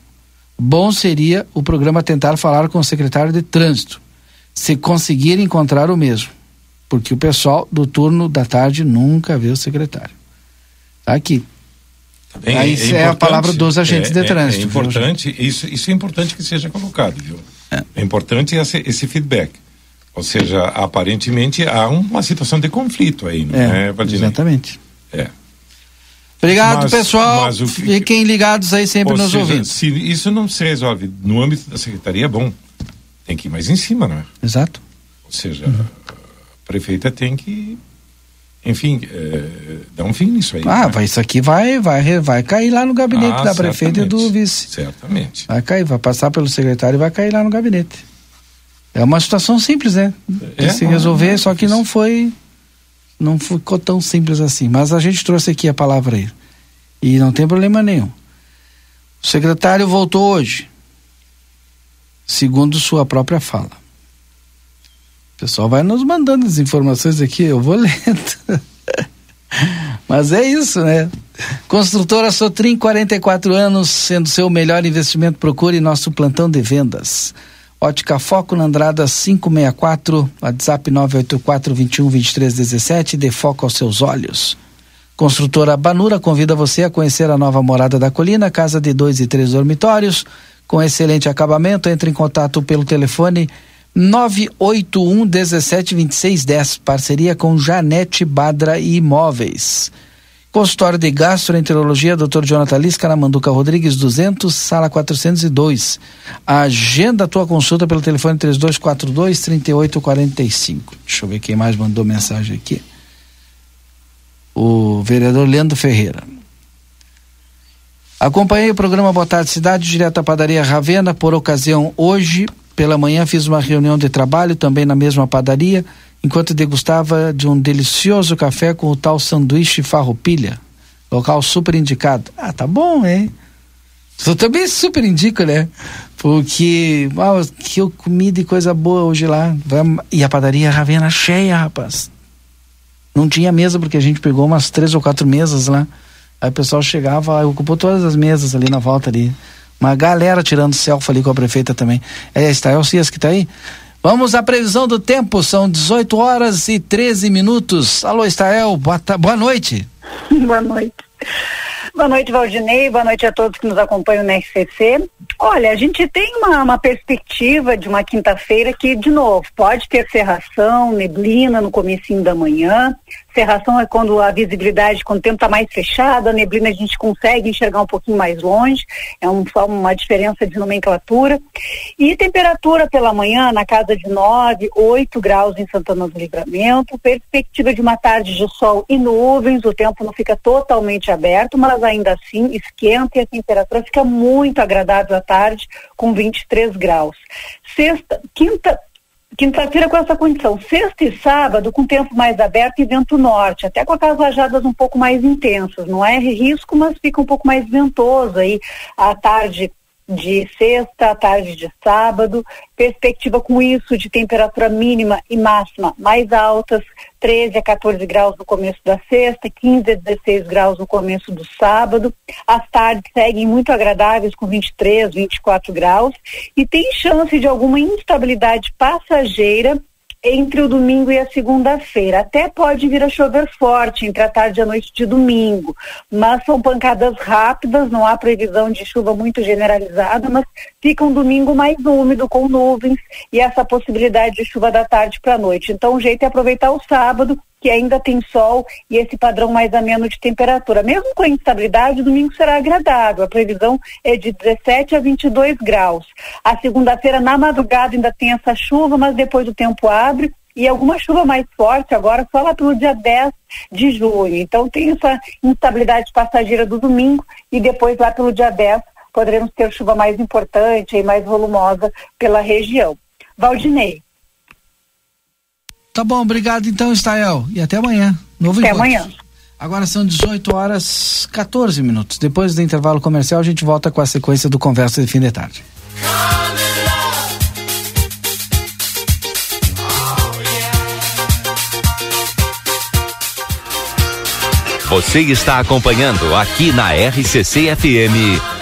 Bom seria o programa tentar falar com o secretário de trânsito, se conseguir encontrar o mesmo, porque o pessoal do turno da tarde nunca vê o secretário. Tá aqui. Bem, Aí é, é a palavra dos agentes é, de trânsito. É, é importante, isso, isso é importante que seja colocado, viu? É, é importante esse, esse feedback. Ou seja, aparentemente há uma situação de conflito aí, não é, é Exatamente. É. Obrigado, mas, pessoal. Mas que, Fiquem ligados aí sempre nos seja, ouvindo. Se isso não se resolve no âmbito da secretaria, é bom. Tem que ir mais em cima, não é? Exato. Ou seja, uhum. a prefeita tem que enfim, é, dá um fim nisso aí. Ah, né? vai, isso aqui vai, vai, vai cair lá no gabinete ah, da prefeita e do vice. Certamente. Vai cair, vai passar pelo secretário e vai cair lá no gabinete. É uma situação simples, né? É, se resolver, só que não foi não ficou tão simples assim. Mas a gente trouxe aqui a palavra aí. E não tem problema nenhum. O secretário voltou hoje, segundo sua própria fala. Pessoal vai nos mandando as informações aqui, eu vou *laughs* lendo. Mas é isso, né? Construtora Sotrim, 44 anos, sendo seu melhor investimento, procure nosso plantão de vendas. Ótica Foco na Andrada 564, WhatsApp 984 21 23 17, dê foco aos seus olhos. Construtora Banura convida você a conhecer a nova morada da colina, casa de dois e três dormitórios, com excelente acabamento. Entre em contato pelo telefone 981 17 26 10, parceria com Janete Badra e Imóveis. Consultório de Gastroenterologia, Dr. Jonathan Lisca, na Manduca Rodrigues 200, sala 402. Agenda a tua consulta pelo telefone 3242 3845. Deixa eu ver quem mais mandou mensagem aqui o vereador Leandro Ferreira. Acompanhei o programa Boa Tarde Cidade, direto à padaria Ravena, por ocasião hoje, pela manhã fiz uma reunião de trabalho também na mesma padaria, enquanto degustava de um delicioso café com o tal sanduíche farroupilha, local super indicado. Ah, tá bom, hein? Eu também super indico, né? Porque, uau, que comida e coisa boa hoje lá. E a padaria Ravena cheia, rapaz. Não tinha mesa porque a gente pegou umas três ou quatro mesas lá. Aí o pessoal chegava, ocupou todas as mesas ali na volta ali. Uma galera tirando selfie ali com a prefeita também. É, Estael Cias que tá aí? Vamos à previsão do tempo, são 18 horas e 13 minutos. Alô, Estael, boa, boa noite. *laughs* boa noite. Boa noite, Valdinei. Boa noite a todos que nos acompanham na RCC. Olha, a gente tem uma, uma perspectiva de uma quinta-feira que, de novo, pode ter cerração, neblina no comecinho da manhã, Cerração é quando a visibilidade, quando o tempo está mais fechado, a neblina a gente consegue enxergar um pouquinho mais longe, é um, só uma diferença de nomenclatura. E temperatura pela manhã na casa de 9, 8 graus em Santana do Livramento, perspectiva de uma tarde de sol e nuvens, o tempo não fica totalmente aberto, mas ainda assim esquenta e a temperatura fica muito agradável à tarde, com 23 graus. Sexta, quinta, Quinta-feira com essa condição. Sexta e sábado com tempo mais aberto e vento norte, até com aquelas rajadas um pouco mais intensas. Não é risco, mas fica um pouco mais ventoso aí à tarde de sexta à tarde de sábado, perspectiva com isso de temperatura mínima e máxima mais altas, 13 a 14 graus no começo da sexta, 15 a 16 graus no começo do sábado. As tardes seguem muito agradáveis com 23, 24 graus e tem chance de alguma instabilidade passageira entre o domingo e a segunda-feira. Até pode vir a chover forte entre a tarde e a noite de domingo, mas são pancadas rápidas, não há previsão de chuva muito generalizada, mas fica um domingo mais úmido com nuvens e essa possibilidade de chuva da tarde para a noite. Então o jeito é aproveitar o sábado que ainda tem sol e esse padrão mais ameno de temperatura. Mesmo com a instabilidade, domingo será agradável. A previsão é de 17 a 22 graus. A segunda-feira, na madrugada, ainda tem essa chuva, mas depois o tempo abre e alguma chuva mais forte agora só lá pelo dia 10 de junho. Então tem essa instabilidade passageira do domingo e depois lá pelo dia 10 poderemos ter chuva mais importante e mais volumosa pela região. Valdinei. Tá bom, obrigado então, Estael. E até amanhã. Novo até encontro. amanhã. Agora são 18 horas 14 minutos. Depois do intervalo comercial, a gente volta com a sequência do Conversa de Fim de Tarde. Você está acompanhando aqui na RCC FM.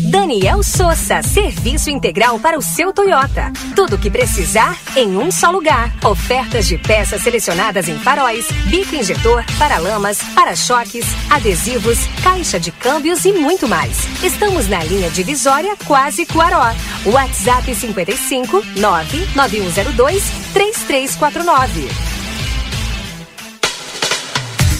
Daniel Souza, serviço integral para o seu Toyota. Tudo o que precisar em um só lugar. Ofertas de peças selecionadas em faróis, bico injetor, paralamas, para-choques, adesivos, caixa de câmbios e muito mais. Estamos na linha divisória Quase Cuaró. WhatsApp 55 99102 3349.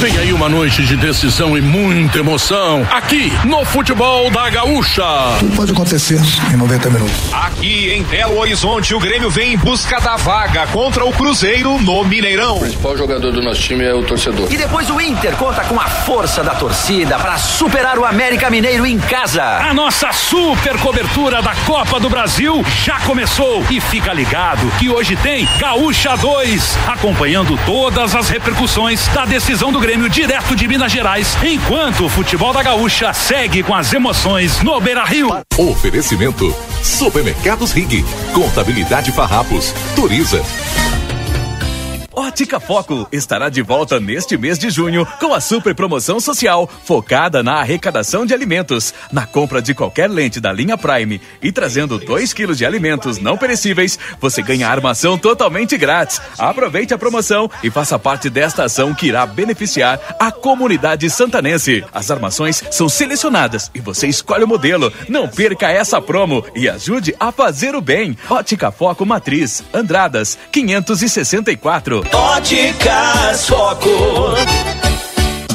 Vem aí uma noite de decisão e muita emoção aqui no Futebol da Gaúcha. Tudo pode acontecer em 90 minutos. Aqui em Belo Horizonte, o Grêmio vem em busca da vaga contra o Cruzeiro no Mineirão. O principal jogador do nosso time é o torcedor. E depois o Inter conta com a força da torcida para superar o América Mineiro em casa. A nossa super cobertura da Copa do Brasil já começou e fica ligado que hoje tem Gaúcha 2, acompanhando todas as repercussões da decisão do Grêmio direto de Minas Gerais, enquanto o futebol da Gaúcha segue com as emoções no Beira Rio. Oferecimento: Supermercados Rig, Contabilidade Farrapos, Turiza. Ótica Foco estará de volta neste mês de junho com a super promoção social focada na arrecadação de alimentos. Na compra de qualquer lente da linha Prime e trazendo 2 quilos de alimentos não perecíveis, você ganha armação totalmente grátis. Aproveite a promoção e faça parte desta ação que irá beneficiar a comunidade santanense. As armações são selecionadas e você escolhe o modelo. Não perca essa promo e ajude a fazer o bem. Ótica Foco Matriz, Andradas, 564. Óticas Foco.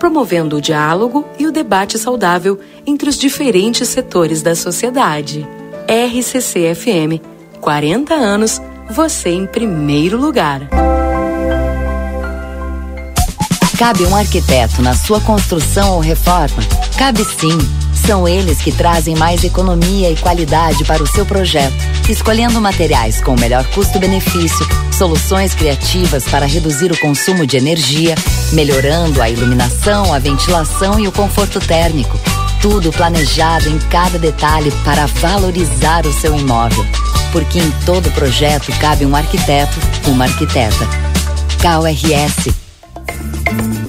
promovendo o diálogo e o debate saudável entre os diferentes setores da sociedade. RCC FM, 40 anos, você em primeiro lugar. Cabe um arquiteto na sua construção ou reforma? Cabe sim. São eles que trazem mais economia e qualidade para o seu projeto, escolhendo materiais com o melhor custo-benefício, soluções criativas para reduzir o consumo de energia, melhorando a iluminação, a ventilação e o conforto térmico. Tudo planejado em cada detalhe para valorizar o seu imóvel. Porque em todo projeto cabe um arquiteto, uma arquiteta. KRS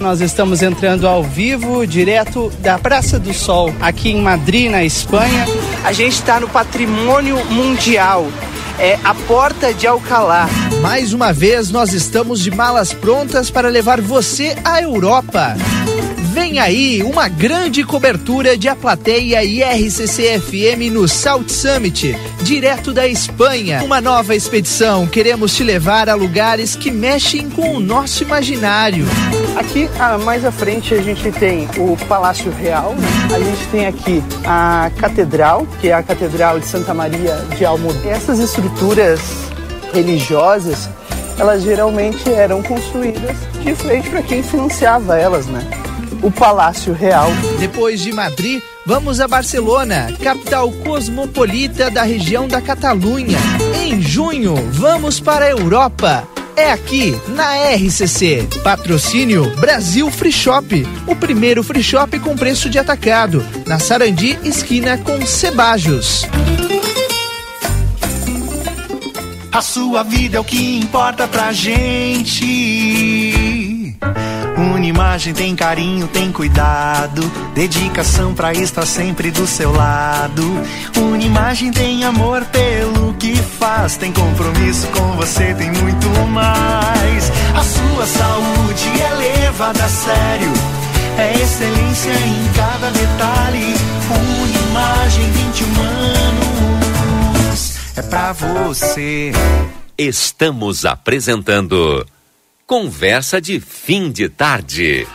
nós estamos entrando ao vivo, direto da Praça do Sol, aqui em Madrid, na Espanha. A gente está no Patrimônio Mundial. É a Porta de Alcalá. Mais uma vez, nós estamos de malas prontas para levar você à Europa. Vem aí uma grande cobertura de A Plateia e RCC-FM no South Summit, direto da Espanha. Uma nova expedição. Queremos te levar a lugares que mexem com o nosso imaginário. Aqui, ah, mais à frente, a gente tem o Palácio Real. A gente tem aqui a Catedral, que é a Catedral de Santa Maria de Almudena. Essas estruturas religiosas, elas geralmente eram construídas de frente para quem financiava elas, né? o Palácio Real. Depois de Madrid, vamos a Barcelona, capital cosmopolita da região da Catalunha. Em junho, vamos para a Europa. É aqui, na RCC. Patrocínio Brasil Free Shop. O primeiro free shop com preço de atacado. Na Sarandi, esquina com Cebajos. A sua vida é o que importa pra gente. Unimagem tem carinho, tem cuidado, dedicação pra estar sempre do seu lado. Unimagem tem amor pelo que faz, tem compromisso com você, tem muito mais. A sua saúde é levada a sério, é excelência em cada detalhe. Unimagem 21 anos, é pra você. Estamos apresentando Conversa de fim de tarde.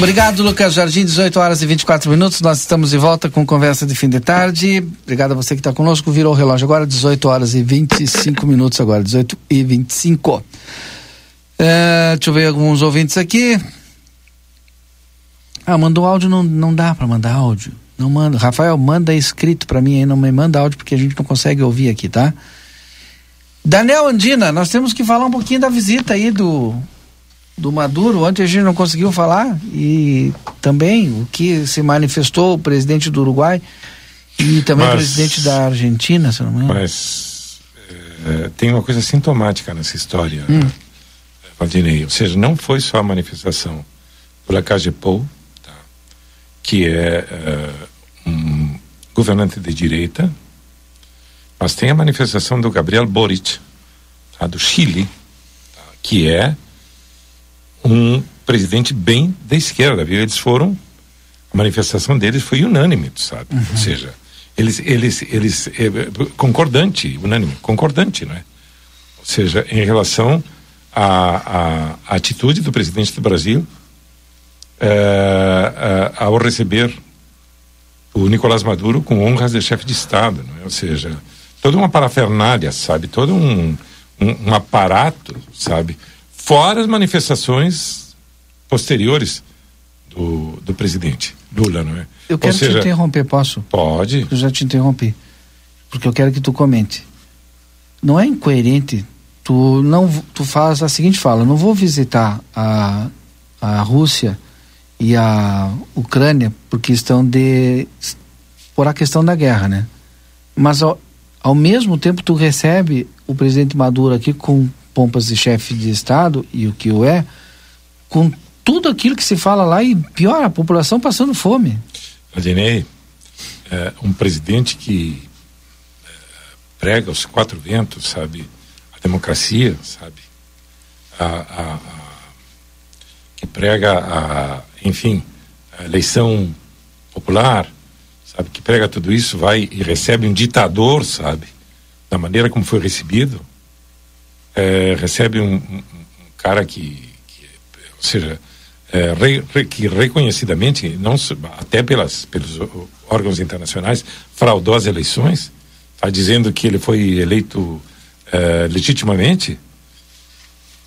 Obrigado, Lucas Jardim, 18 horas e 24 minutos. Nós estamos de volta com conversa de fim de tarde. Obrigado a você que está conosco. Virou o relógio agora, 18 horas e 25 minutos agora, 18 e 25. É, deixa eu ver alguns ouvintes aqui. Ah, mandou áudio, não, não dá para mandar áudio. Não manda. Rafael, manda escrito para mim aí, não me manda áudio porque a gente não consegue ouvir aqui, tá? Daniel Andina, nós temos que falar um pouquinho da visita aí do do Maduro, ontem a gente não conseguiu falar, e também o que se manifestou o presidente do Uruguai e também mas, o presidente da Argentina, se não me engano. Mas é, tem uma coisa sintomática nessa história, hum. Valdinei, ou seja, não foi só a manifestação do Lacage Pou, tá, que é é um governante de direita, mas tem a manifestação do Gabriel Boric, tá, do Chile, tá, que é um presidente bem da esquerda, viu? Eles foram, a manifestação deles foi unânime, sabe? Uhum. Ou seja, eles, eles, eles, é, concordante, unânime, concordante, não é? Ou seja, em relação à, à, atitude do presidente do Brasil é, é, ao receber o Nicolás Maduro com honras de chefe de Estado, não é? Ou seja, toda uma parafernália, sabe? Todo um, um, um aparato, sabe? Fora as manifestações posteriores do, do presidente Lula, não é? Eu quero seja, te interromper, posso? Pode. Eu já te interrompi. Porque eu quero que tu comente. Não é incoerente tu não tu faz a seguinte fala, não vou visitar a, a Rússia e a Ucrânia por questão de por a questão da guerra, né? Mas ao, ao mesmo tempo tu recebe o presidente Maduro aqui com pompas de chefe de estado e o que o é, com tudo aquilo que se fala lá e pior, a população passando fome. Adinei, é, um presidente que é, prega os quatro ventos, sabe? A democracia, sabe? A, a, a, que prega a, enfim, a eleição popular, sabe? Que prega tudo isso, vai e recebe um ditador, sabe? Da maneira como foi recebido, é, recebe um, um, cara que, que, ou seja, é, re, re, que reconhecidamente, não até pelas, pelos órgãos internacionais, fraudou as eleições, está dizendo que ele foi eleito é, legitimamente.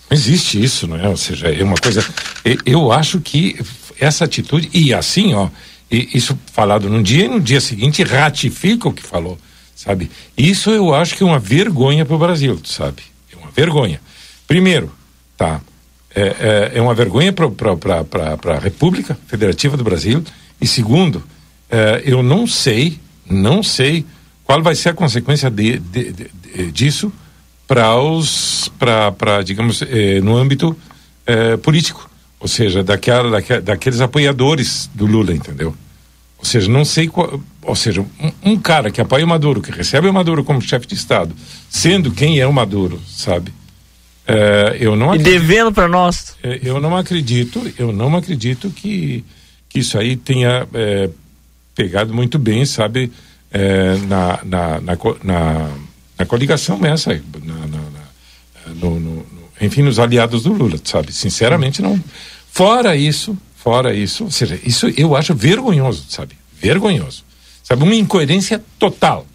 Não existe isso, não é? Ou seja, é uma coisa. Eu acho que essa atitude, e assim, ó, isso falado num dia e no dia seguinte ratifica o que falou, sabe? Isso eu acho que é uma vergonha para o Brasil, sabe? É vergonha. Primeiro, tá? é, é, é uma vergonha para a República Federativa do Brasil. E segundo, é, eu não sei, não sei qual vai ser a consequência de, de, de, disso para os, para, digamos, eh, no âmbito eh, político, ou seja, daquela, daquela, daqueles apoiadores do Lula, entendeu? Ou seja, não sei qual, ou seja, um, um cara que apoia o Maduro, que recebe o Maduro como chefe de Estado, sendo quem é o Maduro, sabe? É, eu não e devendo para nós. É, eu não acredito, eu não acredito que, que isso aí tenha é, pegado muito bem, sabe, é, na, na, na, na, na coligação essa, na, na, no, no, enfim, nos aliados do Lula, sabe? Sinceramente, não. Fora isso, fora isso, ou seja, isso eu acho vergonhoso, sabe? Vergonhoso. Sabe? Uma incoerência total,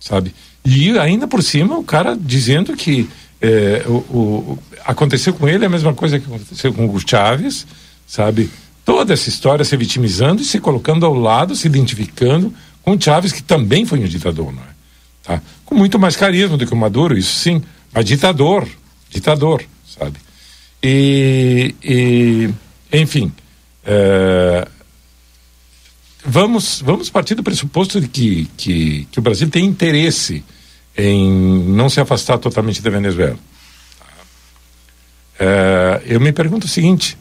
sabe? E ainda por cima o cara dizendo que é, o, o, aconteceu com ele a mesma coisa que aconteceu com o Chaves, sabe? Toda essa história se vitimizando e se colocando ao lado, se identificando com o Chaves, que também foi um ditador, não é? Tá? Com muito mais carisma do que o Maduro, isso sim, mas ditador, ditador, sabe? E, e enfim, é, vamos, vamos partir do pressuposto de que, que, que o Brasil tem interesse em não se afastar totalmente da Venezuela. É, eu me pergunto o seguinte: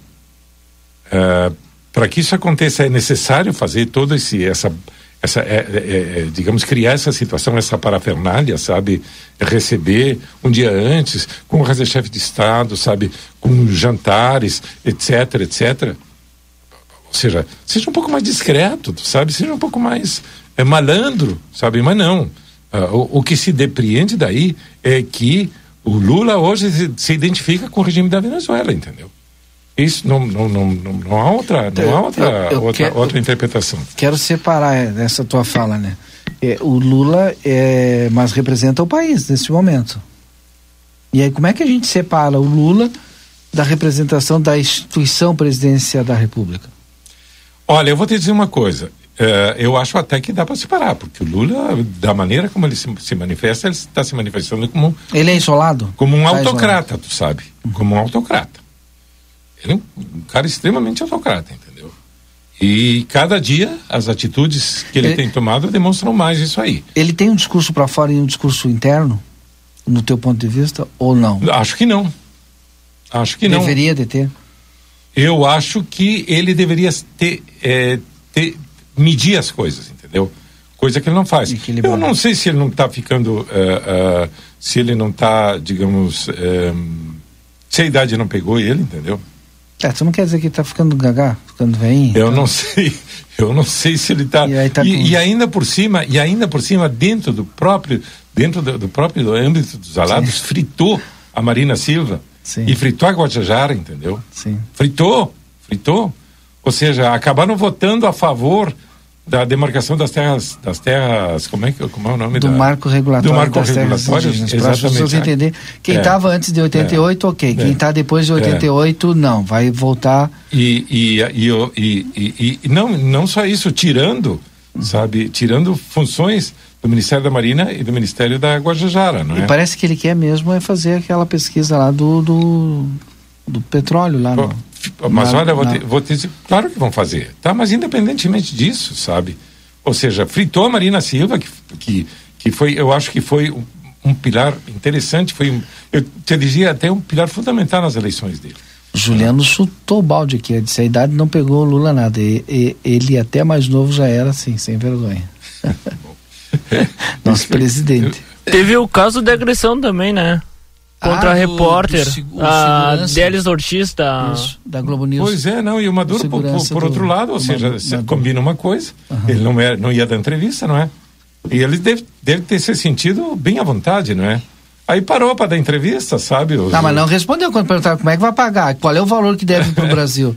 é, para que isso aconteça é necessário fazer todo esse essa essa é, é, é digamos criar essa situação essa parafernália sabe? Receber um dia antes com o chefe de estado sabe? Com jantares etc etc ou seja seja um pouco mais discreto sabe seja um pouco mais é, malandro sabe mas não Uh, o, o, que se depreende daí é que o Lula hoje se, se, identifica com o regime da Venezuela, entendeu? Isso não, não, não, não, não há outra, não há outra, eu, eu outra, quero, outra interpretação. Quero separar nessa tua fala, né? É, o Lula é, mas representa o país nesse momento. E aí como é que a gente separa o Lula da representação da instituição presidencial da República? Olha, eu vou te dizer uma coisa. É, eu acho até que dá para separar, porque o Lula, da maneira como ele se, se manifesta, ele está se manifestando como. Ele é isolado? Como um tá autocrata, isolado. tu sabe? Como um autocrata. Ele é um cara extremamente autocrata, entendeu? E cada dia as atitudes que ele, ele tem tomado demonstram mais isso aí. Ele tem um discurso para fora e um discurso interno, no teu ponto de vista, ou não? Acho que não. Acho que não. Deveria de ter. Eu acho que ele deveria ter, é, ter medir as coisas, entendeu? Coisa que ele não faz. Eu não sei se ele não está ficando, uh, uh, se ele não está, digamos, uh, se a idade não pegou ele, entendeu? É, tu não quer dizer que ele está ficando gagá, ficando veinho? Eu então... não sei, *laughs* eu não sei se ele está. E, tá e, com... e, ainda por cima, e ainda por cima, dentro do próprio, dentro do, do próprio âmbito dos alados, Sim. fritou a Marina Silva Sim. e fritou a Guajajara, entendeu? Sim. Fritou, fritou. Ou seja, acabaram votando a favor da demarcação das terras, das terras, como é que como é o nome do da, marco regulatório do marco das terras regulatório, indígenas, para as pessoas exatamente. entender. Quem É. estava antes de 88, ok. Quem É. está depois de 88, não. Vai voltar. E, e, e, o- e, e, e não, não só isso, tirando, sabe, tirando funções do Ministério da Marina e do Ministério da Guajajara, não é? E parece que ele quer mesmo é fazer aquela pesquisa lá do, do, do petróleo lá no, Mas na- olha, vou, na- te, vou te dizer, claro que vão fazer, tá? Mas independentemente disso, sabe? Ou seja, fritou a Marina Silva, que, que, que foi, eu acho que foi um, um pilar interessante, foi, um- eu te dizia até um pilar fundamental nas eleições dele. Juliano chutou o balde aqui, disse, a idade não pegou o Lula nada. E, e- ele até mais novo já era assim, sem vergonha. *laughs* *laughs* Nosso presidente. Teve o caso de agressão também, né? Contra Ah, a do- repórter, do a. Delis Ortiz da... Isso, da Globo News. Pois é, não, e o Maduro, por, por, por do- outro lado, ou do seja, Maduro- combina uma coisa, ele não, é, não ia dar entrevista, não é? E ele deve, deve ter se sentido bem à vontade, não é? Aí parou para dar entrevista, sabe? Os- Não, mas não respondeu quando perguntaram como é que vai pagar, qual é o valor que deve para o *laughs* Brasil.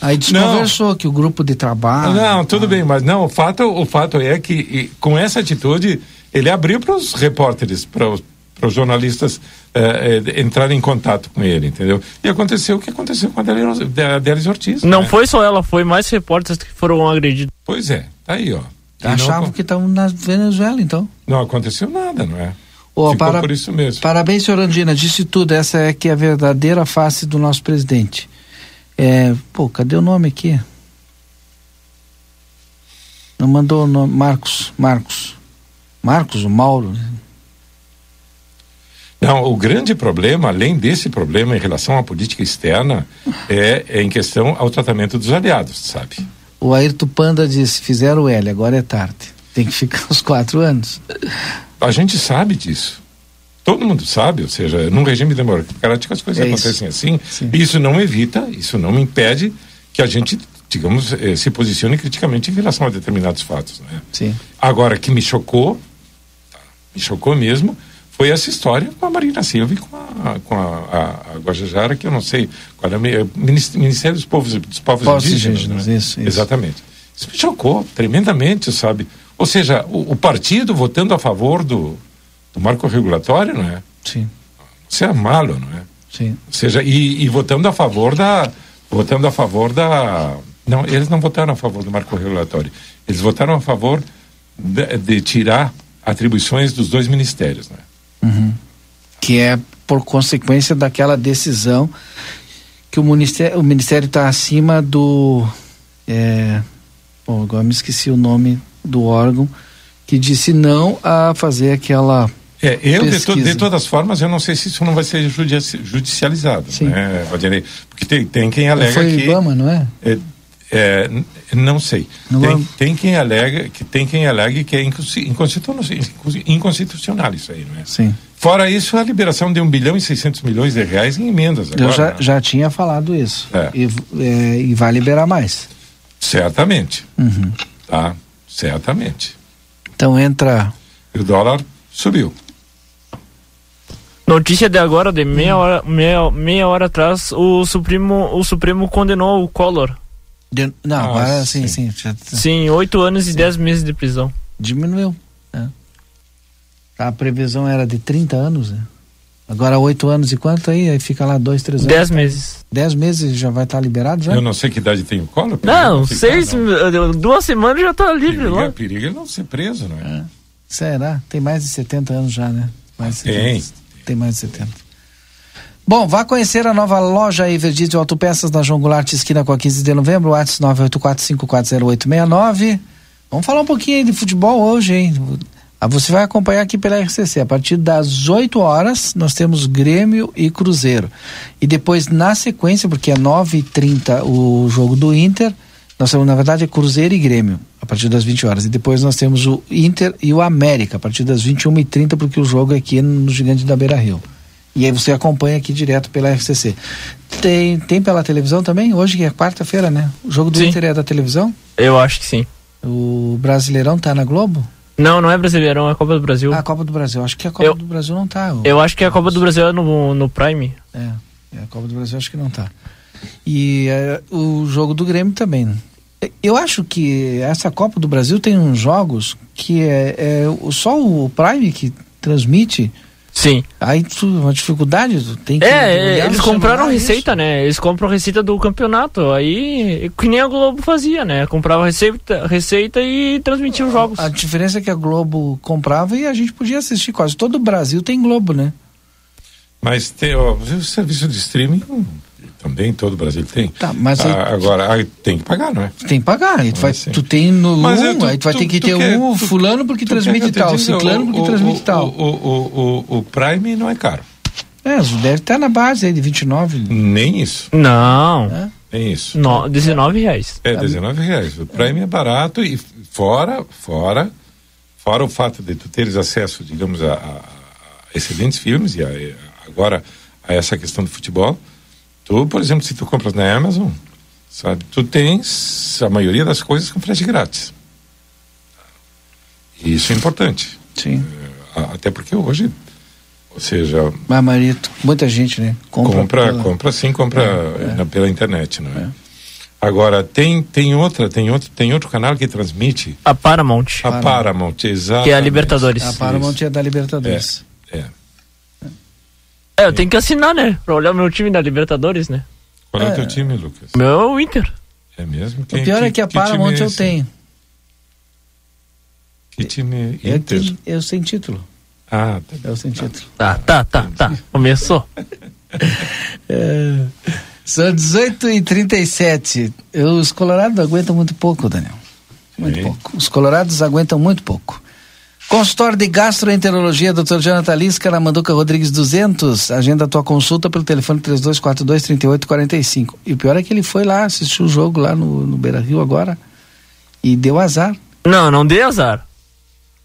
Aí desconversou que o grupo de trabalho. Não, tudo bem, mas não, o fato, o fato é que e, com essa atitude ele abriu para os repórteres, para os jornalistas eh, eh, entrarem em contato com ele, entendeu? E aconteceu o que aconteceu com a Delis Ortiz. Não né? foi só ela, foi mais repórteres que foram agredidos. Pois é, tá aí, ó. E não Achavam acon- que estavam na Venezuela, então. Não aconteceu nada, não é? Ô, Ficou para- por isso mesmo. Parabéns, senhor Andina. Disse tudo. Essa é que é a verdadeira face do nosso presidente. É, pô, cadê o nome aqui? Não mandou o nome. Marcos. Marcos. Marcos, o Mauro. Não, o grande problema, além desse problema em relação à política externa, é, é em questão ao tratamento dos aliados, sabe? O Ayrton Panda disse: fizeram o L, agora é tarde. Tem que ficar os quatro anos. A gente sabe disso. Todo mundo sabe, ou seja, num regime democrático as coisas É isso. acontecem assim. E isso não evita, isso não impede que a gente, digamos, eh, se posicione criticamente em relação a determinados fatos. Né? Sim. Agora, que me chocou, me chocou mesmo, foi essa história com a Marina Silva e com a, com a, a, a Guajajara, que eu não sei qual é Minis- Ministério dos Povos, dos povos, Povos Indígenas. indígenas, né? isso, isso. Exatamente. Isso me chocou tremendamente, sabe? Ou seja, o, o partido votando a favor do, do marco regulatório, não é? Sim. Você é malo, não é? Sim. Ou seja, e, e votando a favor da. Votando a favor da. Não, eles não votaram a favor do marco regulatório. Eles votaram a favor de, de tirar atribuições dos dois ministérios, né? Uhum. Que é por consequência daquela decisão que o Ministério o Ministério está acima do. É, bom, agora me esqueci o nome do órgão que disse não a fazer aquela. É, eu, de, to- de todas formas, eu não sei se isso não vai ser judici- judicializado, né, Valdinei? Porque tem, tem quem alega Foi que... Ibama, não é? É, é, não sei. Não tem, vamos- tem quem alega que tem quem alegue que é inconsti- inconstitucional, inconstitucional isso aí, não é? Sim. Fora isso, a liberação de 1 bilhão e 600 milhões de reais em emendas agora. Eu já, né? já tinha falado isso. É. E, é, e vai liberar mais. Certamente, Uhum. tá? Certamente. Então entra. E o dólar subiu. Notícia de agora, de meia hora, meia, meia hora atrás, o Supremo, o Supremo condenou o Collor. De- não, Ah, agora sim, sim. já- Sim, oito anos e dez meses de prisão. Diminuiu. né? A previsão era de 30 anos, né? Agora oito anos e quanto aí? Aí fica lá dois, três anos. Dez meses. Dez meses já vai estar liberado já? Eu não sei que idade tem o Collor. Não, ficar, seis, não. duas semanas já tá livre Periga, lá. periga ele não ser preso, não é? Será? Tem mais de 70 anos já, né? Mais de 70. Tem. Tem mais de 70. Bom, vá conhecer a nova loja Everdiesel Autopeças na João Goulart, esquina com a 15 de novembro, WhatsApp 984540869. Vamos falar um pouquinho aí de futebol hoje, hein? Ah, Você vai acompanhar aqui pela RCC. A partir das 8 horas, nós temos Grêmio e Cruzeiro. E depois, na sequência, porque é 9h30 o jogo do Inter, nós temos, na verdade, é Cruzeiro e Grêmio, a partir das 20 horas. E depois nós temos o Inter e o América, a partir das 21h30, porque o jogo é aqui no Gigante da Beira Rio. E aí você acompanha aqui direto pela RCC. Tem, tem pela televisão também? Hoje que é quarta-feira, né? O jogo do Sim. Inter é da televisão? Eu acho que sim. O Brasileirão tá na Globo? Não, não é Brasileirão, é a Copa do Brasil. Ah, a Copa do Brasil. Acho que a Copa Eu- do Brasil não tá. Eu acho que a Copa do Brasil é no, no Prime. É, é, a Copa do Brasil acho que não tá. E é, o jogo do Grêmio também. Eu acho que essa Copa do Brasil tem uns jogos que é, é o- só o Prime que transmite. Sim. Aí tu, uma dificuldade, tu tem que. É, olhar eles compraram receita, né? Eles compram receita do campeonato. Aí, que nem a Globo fazia, né? Comprava receita, receita e transmitia os jogos. A diferença é que a Globo comprava e a gente podia assistir. Quase todo o Brasil tem Globo, né? Mas tem, ó, o serviço de streaming também todo o Brasil tem. Tá, mas aí- Ah, agora aí tem que pagar, não é? Tem que pagar. Aí tu, vai, tu tem no Mas um, é, tu- aí tu vai tu- ter que ter quer- um fulano porque transmite tal, diga, ciclano o- porque o- transmite o, tal. O, o, o, o Prime não é caro. É, deve estar na base aí de 29. Nem isso. Não. Nem isso. No, 19 reais. É, 19 reais. O Prime é barato e fora, fora, fora o fato de tu teres acesso, digamos, a, a- a excelentes filmes e a- agora a essa questão do futebol. Tu, por exemplo, se tu compras na Amazon, sabe, tu tens a maioria das coisas com frete grátis. E isso é importante. Sim. É, até porque hoje, ou seja, Mas, Marito, muita gente, né? compra, pela- compra sim, compra na- pela internet, não é? Agora tem tem outra, tem outro, tem outro canal que transmite A Paramount. a Paramount, exato. Que é a Libertadores. A Paramount é da Libertadores. É. É, eu tenho que assinar, né? Pra olhar o meu time da Libertadores, né? Qual é, o É. teu time, Lucas? Meu é o Inter. É mesmo? O pior é que a Paramount time é eu tenho. Que time Eu, Inter? tenho- eu sem título. Ah, tá. Eu sem título. Tá, tá, tá, tá. Começou. *laughs* É, são 18 e 37 Eu, Os Colorados aguentam muito pouco, Daniel. Muito Sim. pouco. Os Colorados aguentam muito pouco. Consultório de Gastroenterologia, Dr. Jonathan Lisca, na Manduca Rodrigues 200. Agenda a tua consulta pelo telefone 3242-3845. E o pior é que ele foi lá, assistiu o jogo lá no, no Beira Rio agora. E deu azar. Não, não dei azar.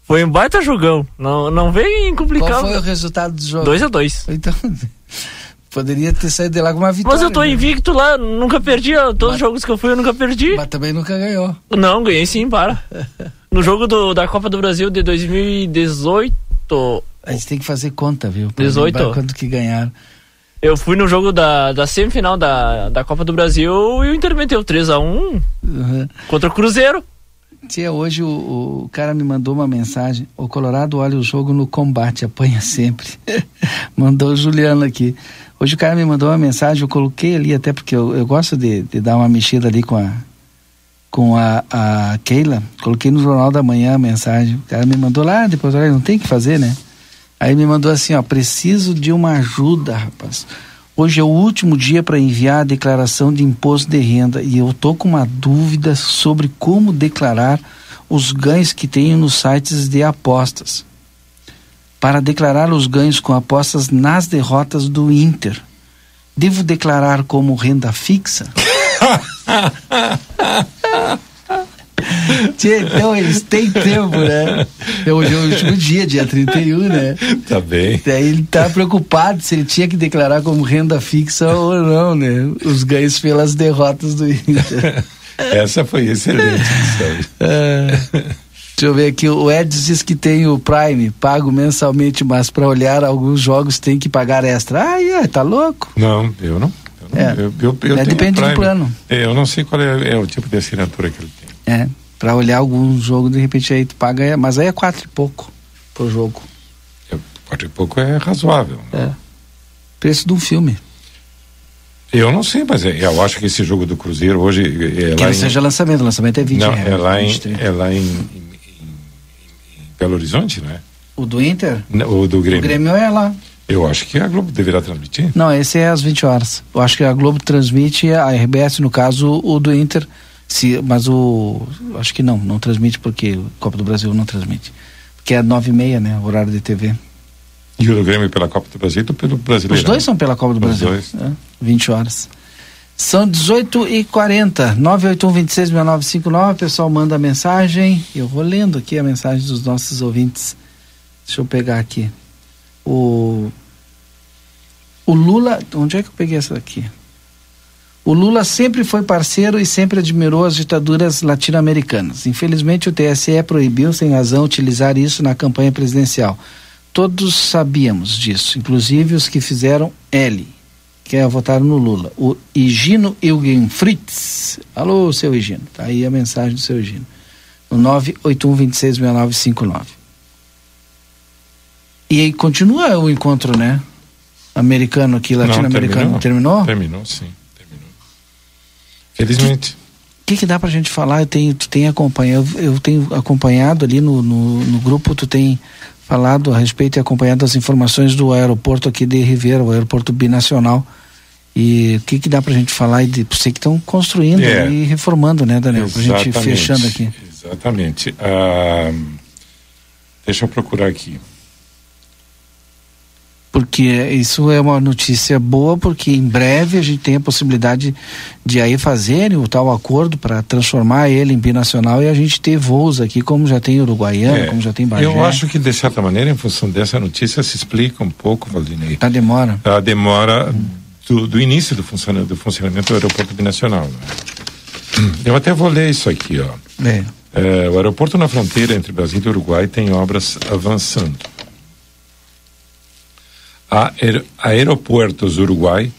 Foi um baita jogão. Não, não vem complicado. Qual foi o resultado do jogo? 2 a 2 Então, *laughs* poderia ter saído de lá com uma vitória. Mas eu tô né? invicto lá, nunca perdi. Todos os jogos que eu fui, eu nunca perdi. Mas também nunca ganhou. Não, ganhei sim, para. No jogo do, da Copa do Brasil de 2018, A gente tem que fazer conta, viu? Pra 18. lembrar Quanto que ganharam. eu fui no jogo da, da semifinal da, da Copa do Brasil e o Inter meteu 3x1 Uhum. contra o Cruzeiro. Tia, hoje o, o cara me mandou uma mensagem. O Colorado olha o jogo no combate, apanha sempre. *laughs* mandou o Juliano aqui. Hoje o cara me mandou uma mensagem, eu coloquei ali até porque eu, eu gosto de, de dar uma mexida ali com a com a, a Keila. Coloquei no Jornal da Manhã a mensagem. O cara me mandou lá, depois olha, não tem o que fazer, né? Aí me mandou assim, ó, preciso de uma ajuda, rapaz. Hoje é o último dia para enviar a declaração de imposto de renda e eu tô com uma dúvida sobre como declarar os ganhos que tenho nos sites de apostas. Para declarar os ganhos com apostas nas derrotas do Inter, devo declarar como renda fixa? *laughs* Tchê, então eles têm tempo, né? Hoje é o último dia, dia 31, né? Tá bem. Daí ele tá preocupado se ele tinha que declarar como renda fixa ou não, né? Os ganhos pelas derrotas do Inter. *laughs* Essa foi excelente, sabe? É. Deixa eu ver aqui, o Edson diz que tem o Prime, pago mensalmente, mas para olhar alguns jogos tem que pagar extra. Ai, ai, tá louco? Não, eu não. Eu não. É. Eu, eu, eu É, depende do plano. É, eu não sei qual é, é o tipo de assinatura que ele tem. É, para olhar algum jogo, de repente aí tu paga, mas aí é quatro e pouco pro jogo. Quatro e pouco é razoável. É. Preço de um filme. Eu não sei, mas é- eu acho que esse jogo do Cruzeiro hoje é que não em, seja lançamento, lançamento é 20 não, reais. é lá em, 23. é lá em, em- em- Belo Horizonte, né? O do Inter? Não, O do Grêmio. O Grêmio é lá. Eu acho que a Globo deverá transmitir. Não, esse é às 20 horas. Eu acho que a Globo transmite, a RBS, no caso, o do Inter. Se, mas o. Acho que não, não transmite porque o Copa do Brasil não transmite. Porque é 9 e meia, né? Horário de TV. E o do Grêmio pela Copa do Brasil e pelo Brasileiro. Os dois são pela Copa do Os Brasil. dois. É, 20 horas. São 18 e 40 981-2669. O pessoal manda mensagem. Eu vou lendo aqui a mensagem dos nossos ouvintes. Deixa eu pegar aqui. O. O Lula. Onde é que eu peguei essa aqui? O Lula sempre foi parceiro e sempre admirou as ditaduras latino-americanas. Infelizmente, o TSE proibiu, sem razão, utilizar isso na campanha presidencial. Todos sabíamos disso, inclusive os que fizeram L, que votaram no Lula. O Higino Eugen Fritz. Alô, seu Higino. Tá aí a mensagem do seu Higino. No 981266959. E aí continua o encontro, né? Americano aqui, latino-americano. Terminou? terminou? Terminou, sim. Terminou. Felizmente. O que, que dá pra gente falar? Eu tenho, tu tem acompanhado, eu, tenho acompanhado ali no, no, no grupo, tu tem falado a respeito e acompanhado as informações do aeroporto aqui de Ribeira, o aeroporto binacional. E o que, que dá para a gente falar? De, sei que estão construindo é. e reformando, né, Daniel? Para a gente fechando aqui. Exatamente. Ah, deixa eu procurar aqui porque isso é uma notícia boa, porque em breve a gente tem a possibilidade de aí fazerem o tal acordo para transformar ele em binacional e a gente ter voos aqui, como já tem Uruguaiana, é, como já tem Bagé. Eu acho que, de certa maneira, em função dessa notícia, se explica um pouco, Valdinei. A demora. A demora do, do início do funcionamento, do funcionamento do aeroporto binacional. Né? Eu até vou ler isso aqui, ó. É. É, o aeroporto na fronteira entre Brasil e Uruguai tem obras avançando a Aeroportos Uruguai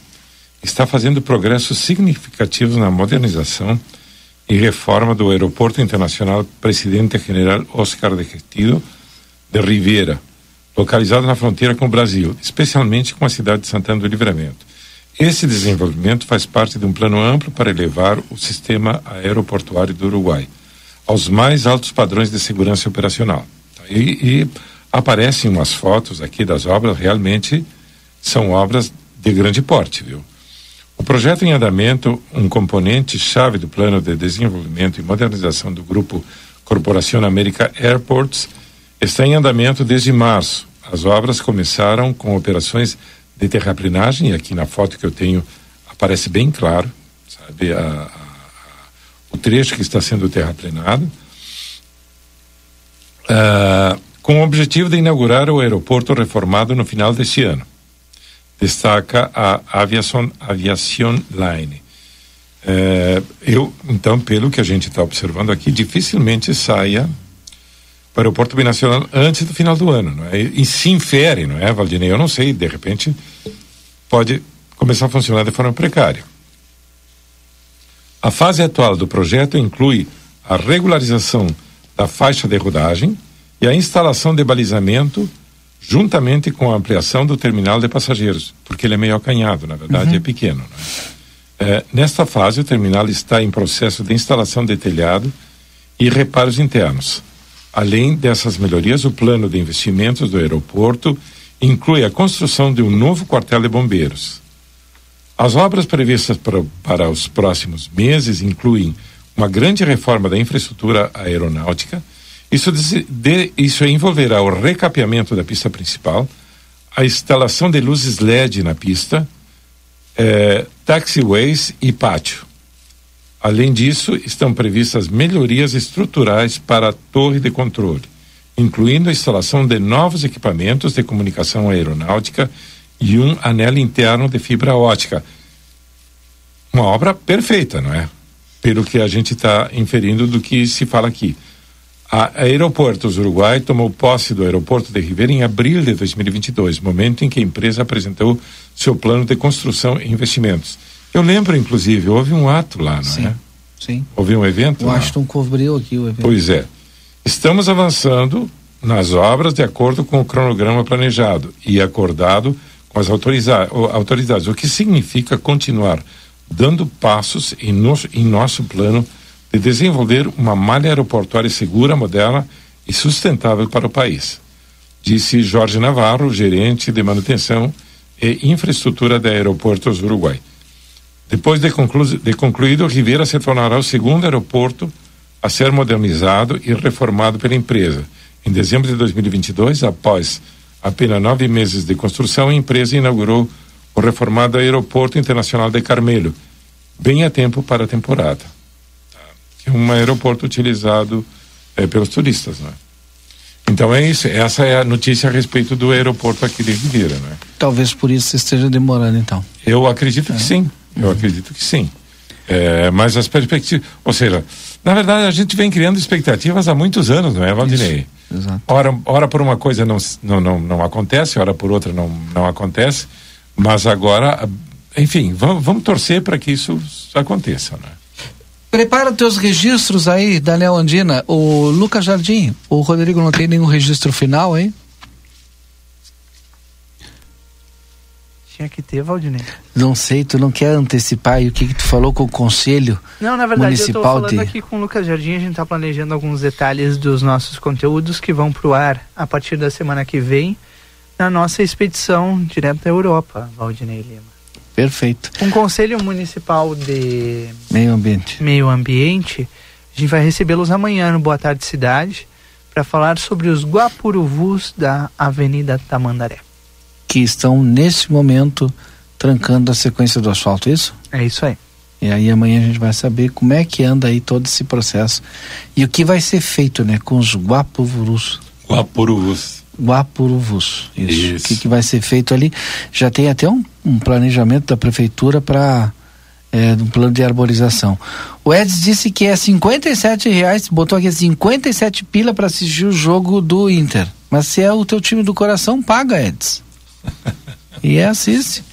está fazendo progressos significativos na modernização e reforma do Aeroporto Internacional Presidente General Oscar de Gestido de Ribeira, localizado na fronteira com o Brasil, especialmente com a cidade de Santana do Livramento. Esse desenvolvimento faz parte de um plano amplo para elevar o sistema aeroportuário do Uruguai aos mais altos padrões de segurança operacional. E, e aparecem umas fotos aqui das obras, realmente são obras de grande porte, viu? O projeto em andamento, um componente chave do plano de desenvolvimento e modernização do grupo Corporação América Airports, está em andamento desde março. As obras começaram com operações de terraplenagem, e aqui na foto que eu tenho aparece bem claro, sabe, a, a, a, o trecho que está sendo terraplenado. Uh, com o objetivo de inaugurar o aeroporto reformado no final deste ano. Destaca a Aviação, Aviación Line. É, eu, então, pelo que a gente está observando aqui, dificilmente saia para o aeroporto binacional antes do final do ano, não é? E, e se infere, não é, Valdinei? Eu não sei, de repente pode começar a funcionar de forma precária. A fase atual do projeto inclui a regularização da faixa de rodagem, e a instalação de balizamento juntamente com a ampliação do terminal de passageiros, porque ele é meio acanhado, na verdade uhum. é pequeno. Né? É, nesta fase, o terminal está em processo de instalação de telhado e reparos internos. Além dessas melhorias, o plano de investimentos do aeroporto inclui a construção de um novo quartel de bombeiros. As obras previstas para, para os próximos meses incluem uma grande reforma da infraestrutura aeronáutica, isso, de, isso envolverá o recapeamento da pista principal, a instalação de luzes LED na pista, eh, taxiways e pátio. Além disso, estão previstas melhorias estruturais para a torre de controle, incluindo a instalação de novos equipamentos de comunicação aeronáutica e um anel interno de fibra ótica. Uma obra perfeita, não é? Pelo que a gente está inferindo do que se fala aqui. A Aeroportos Uruguai tomou posse do aeroporto de Ribeira em abril de 2022, momento em que a empresa apresentou seu plano de construção e investimentos. Eu lembro, inclusive, houve um ato lá, não sim, é? Sim. Houve um evento? O Ashton cobriu aqui o evento. Pois é. Estamos avançando nas obras de acordo com o cronograma planejado e acordado com as autoridades, o que significa continuar dando passos em nosso, em nosso plano de desenvolver uma malha aeroportuária segura, moderna e sustentável para o país, disse Jorge Navarro, gerente de manutenção e infraestrutura da Aeroportos Uruguai. Depois de, conclu de concluído, Rivera se tornará o segundo aeroporto a ser modernizado e reformado pela empresa. Em dezembro de 2022, após apenas nove meses de construção, a empresa inaugurou o reformado Aeroporto Internacional de Carmelo, bem a tempo para a temporada um aeroporto utilizado é, pelos turistas, né? Então é isso, essa é a notícia a respeito do aeroporto aqui de Ribeira, né? Talvez por isso esteja demorando, então. Eu acredito é. que sim, eu uhum. acredito que sim. É, mas as perspectivas, ou seja, na verdade a gente vem criando expectativas há muitos anos, não é, Valdinei? Isso, exato. Ora, ora por uma coisa não, não, não, não acontece, ora por outra não, não acontece, mas agora enfim, vamos, vamos torcer para que isso aconteça, né? Prepara teus registros aí, Daniel Andina. O Lucas Jardim, o Rodrigo não tem nenhum registro final, hein? Tinha que ter, Valdinei. Não sei, tu não quer antecipar aí o que, que tu falou com o conselho Não, na verdade, municipal eu tô falando de... aqui com o Lucas Jardim, a gente tá planejando alguns detalhes dos nossos conteúdos que vão pro ar a partir da semana que vem na nossa expedição direto da Europa, Valdinei Lima. Perfeito. Um conselho municipal de Meio ambiente. meio ambiente, a gente vai recebê-los amanhã no Boa Tarde Cidade para falar sobre os guapuruvus da Avenida Tamandaré. Que estão nesse momento trancando a sequência do asfalto, é isso? É isso aí. E aí amanhã a gente vai saber como é que anda aí todo esse processo e o que vai ser feito, né, com os guapurus. Guapuruvus. Guapuruvus. Isso. Isso. O que, que vai ser feito ali? Já tem até um, um planejamento da prefeitura para é, um plano de arborização. O Eds disse que é 57 reais, botou aqui 57 pila para assistir o jogo do Inter. Mas se é o teu time do coração, paga, Eds. *laughs* e é assiste.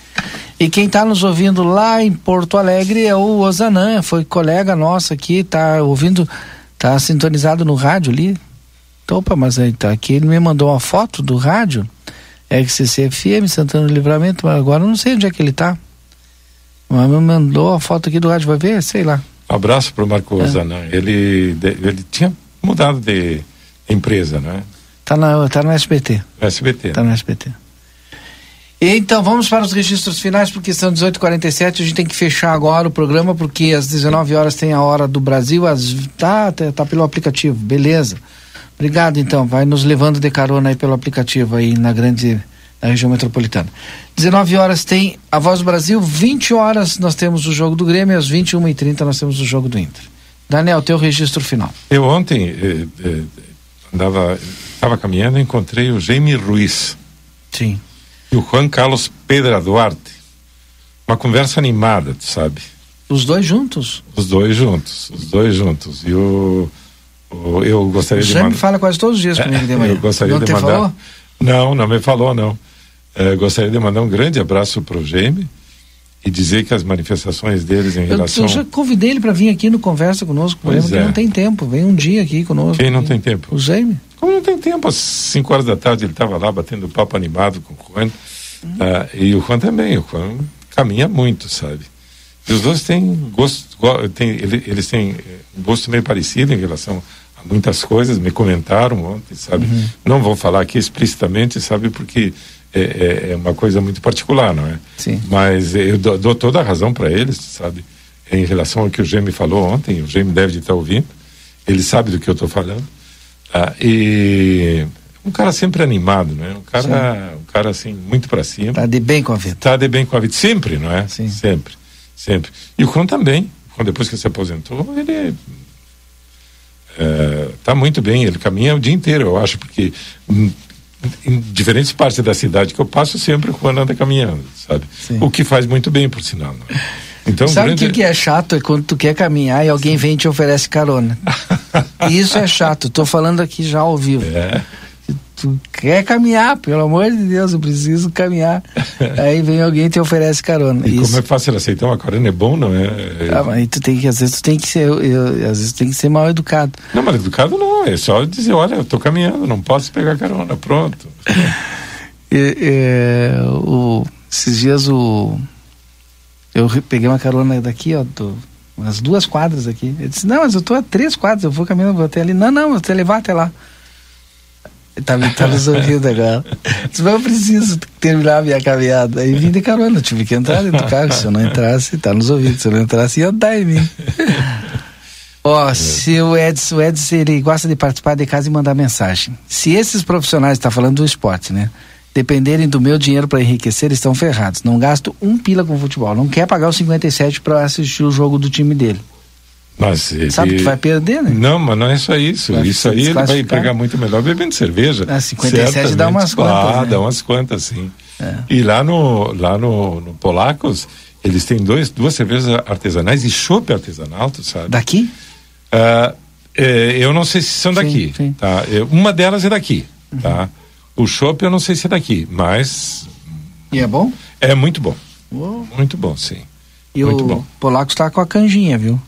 E quem está nos ouvindo lá em Porto Alegre é o Ozanã, foi colega nosso aqui, tá ouvindo, tá sintonizado no rádio ali. Então, Opa, mas aí tá aqui, ele me mandou uma foto do rádio, XCC FM, Santana do Livramento, mas agora eu não sei onde é que ele tá. Mas me mandou a foto aqui do rádio, vai ver? Sei lá. Abraço para o Marco É. Zanan. Ele, ele tinha mudado de empresa, né? Tá, na, tá no SBT. SBT. Tá no SBT. Então, vamos para os registros finais, porque são 18h47. A gente tem que fechar agora o programa, porque às 19 horas tem a hora do Brasil. Tá, tá, tá pelo aplicativo, beleza. Obrigado, então. Vai nos levando de carona aí pelo aplicativo aí na grande na região metropolitana. 19 horas tem a Voz do Brasil, 20 horas nós temos o jogo do Grêmio, e às 21h30 nós temos o jogo do Inter. Daniel, teu registro final. Eu ontem eh, eh, andava, estava caminhando e encontrei o Jaime Ruiz. Sim. E o Juan Carlos Pedra Duarte. Uma conversa animada, tu sabe? Os dois juntos? Os dois juntos, os dois juntos. E o, o- eu gostaria O de Jaime mandar. fala quase todos os dias comigo de manhã. Eu gostaria Não de mandar. falou? Não, não me falou, não. Eh, gostaria de mandar um grande abraço para o Jaime e dizer que as manifestações deles em Eu, relação. eu já convidei ele para vir aqui no Conversa conosco, porque é. não tem tempo. Vem um dia aqui conosco. Quem não tem tempo? O Jaime. Como não tem tempo? Às 5 horas da tarde ele estava lá batendo papo animado com o Juan. Ah, e o Juan também. O Juan caminha muito, sabe? E os dois têm gosto. ele- eles têm eh, um gosto meio parecido em relação a muitas coisas. Me comentaram ontem, sabe? Uhum. Não vou falar aqui explicitamente, sabe? Porque é, é- é uma coisa muito particular, não é? Sim. Mas eu dou, dou toda a razão para eles, sabe? Em relação ao que o Gêmeo falou ontem, o Gêmeo deve estar ouvindo, ele sabe do que eu estou falando. Ah, e um cara sempre animado, né? Um cara, um cara assim, muito para cima. Tá de bem com a vida. Tá de bem com a vida, sempre, não é? Sim. Sempre, sempre. E o Juan também, quando depois que se aposentou, ele é, tá muito bem, ele caminha o dia inteiro, eu acho, porque em diferentes partes da cidade que eu passo, sempre o Juan anda caminhando, sabe? O que faz muito bem, por sinal. Não é? Então, Sabe o grande... que, que é chato? É quando tu quer caminhar e alguém vem e te oferece carona. *laughs* Isso é chato. Tô falando aqui já ao vivo. É. Tu quer caminhar, pelo amor de Deus, eu preciso caminhar. *laughs* Aí vem alguém e te oferece carona. E Isso. como é fácil aceitar uma carona, é bom, não é? Ah, mas aí tu tem que, às vezes tu tem que ser, eu, eu- às vezes tu tem que ser mal educado. Não, mas educado não, é só dizer, olha, eu tô caminhando, não posso pegar carona, pronto. *laughs* E, é, o, esses dias o eu re- peguei uma carona daqui, ó, do, umas duas quadras aqui. Ele disse, não, mas eu tô a três quadras, eu vou caminhando vou até ali. Não, não, eu vou te levar até lá. Tá, tá nos ouvindo agora. Disse, mas eu preciso terminar a minha caminhada. Aí vim de carona, eu tive que entrar dentro do carro. Se eu não entrasse, tá nos ouvidos. Se eu não entrasse, ia andar em mim. *laughs* Ó, se o Edson, o Edson, ele gosta de participar de casa e mandar mensagem. Se esses profissionais, tá falando do esporte, né? Dependerem do meu dinheiro para enriquecer, estão ferrados. Não gasto um pila com futebol. Não quer pagar os 57 para assistir o jogo do time dele. Mas ele... Sabe que vai perder, né? Não, mas não é só isso. Vai isso aí ele vai pegar muito melhor bebendo cerveja. Ah, 57 dá Certamente. umas quantas, Ah, né? dá umas quantas, sim. É. E lá no, lá no, no Polacos, eles têm dois, duas cervejas artesanais e chopp artesanal, tu sabe? Daqui? Ah, é, eu não sei se são daqui. Tá? Eu- uma delas é daqui. Tá? O chopp eu não sei se é daqui, mas E é bom? é muito bom. Oh. Muito bom, sim. E Muito o bom. polaco está com a canjinha, viu?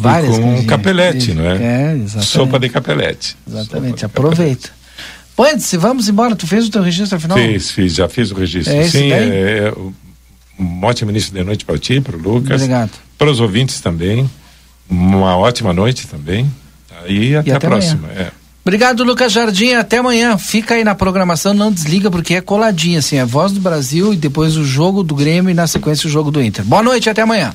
E Várias com canjinhas. capelete, não é? É, exatamente. Sopa de capelete. Exatamente, aproveita. Bom, Edson, vamos embora. Tu fez o teu registro afinal? Fiz, fiz, já fiz o registro. É Sim, é, é, um ótimo início de noite para ti, para o Lucas. Obrigado. Para os ouvintes também. Uma ótima noite também. E até, até a próxima. É. Obrigado, Lucas Jardim. Até amanhã. Fica aí na programação, não desliga, porque é coladinha, assim. É Voz do Brasil e depois o jogo do Grêmio e na sequência o jogo do Inter. Boa noite, até amanhã.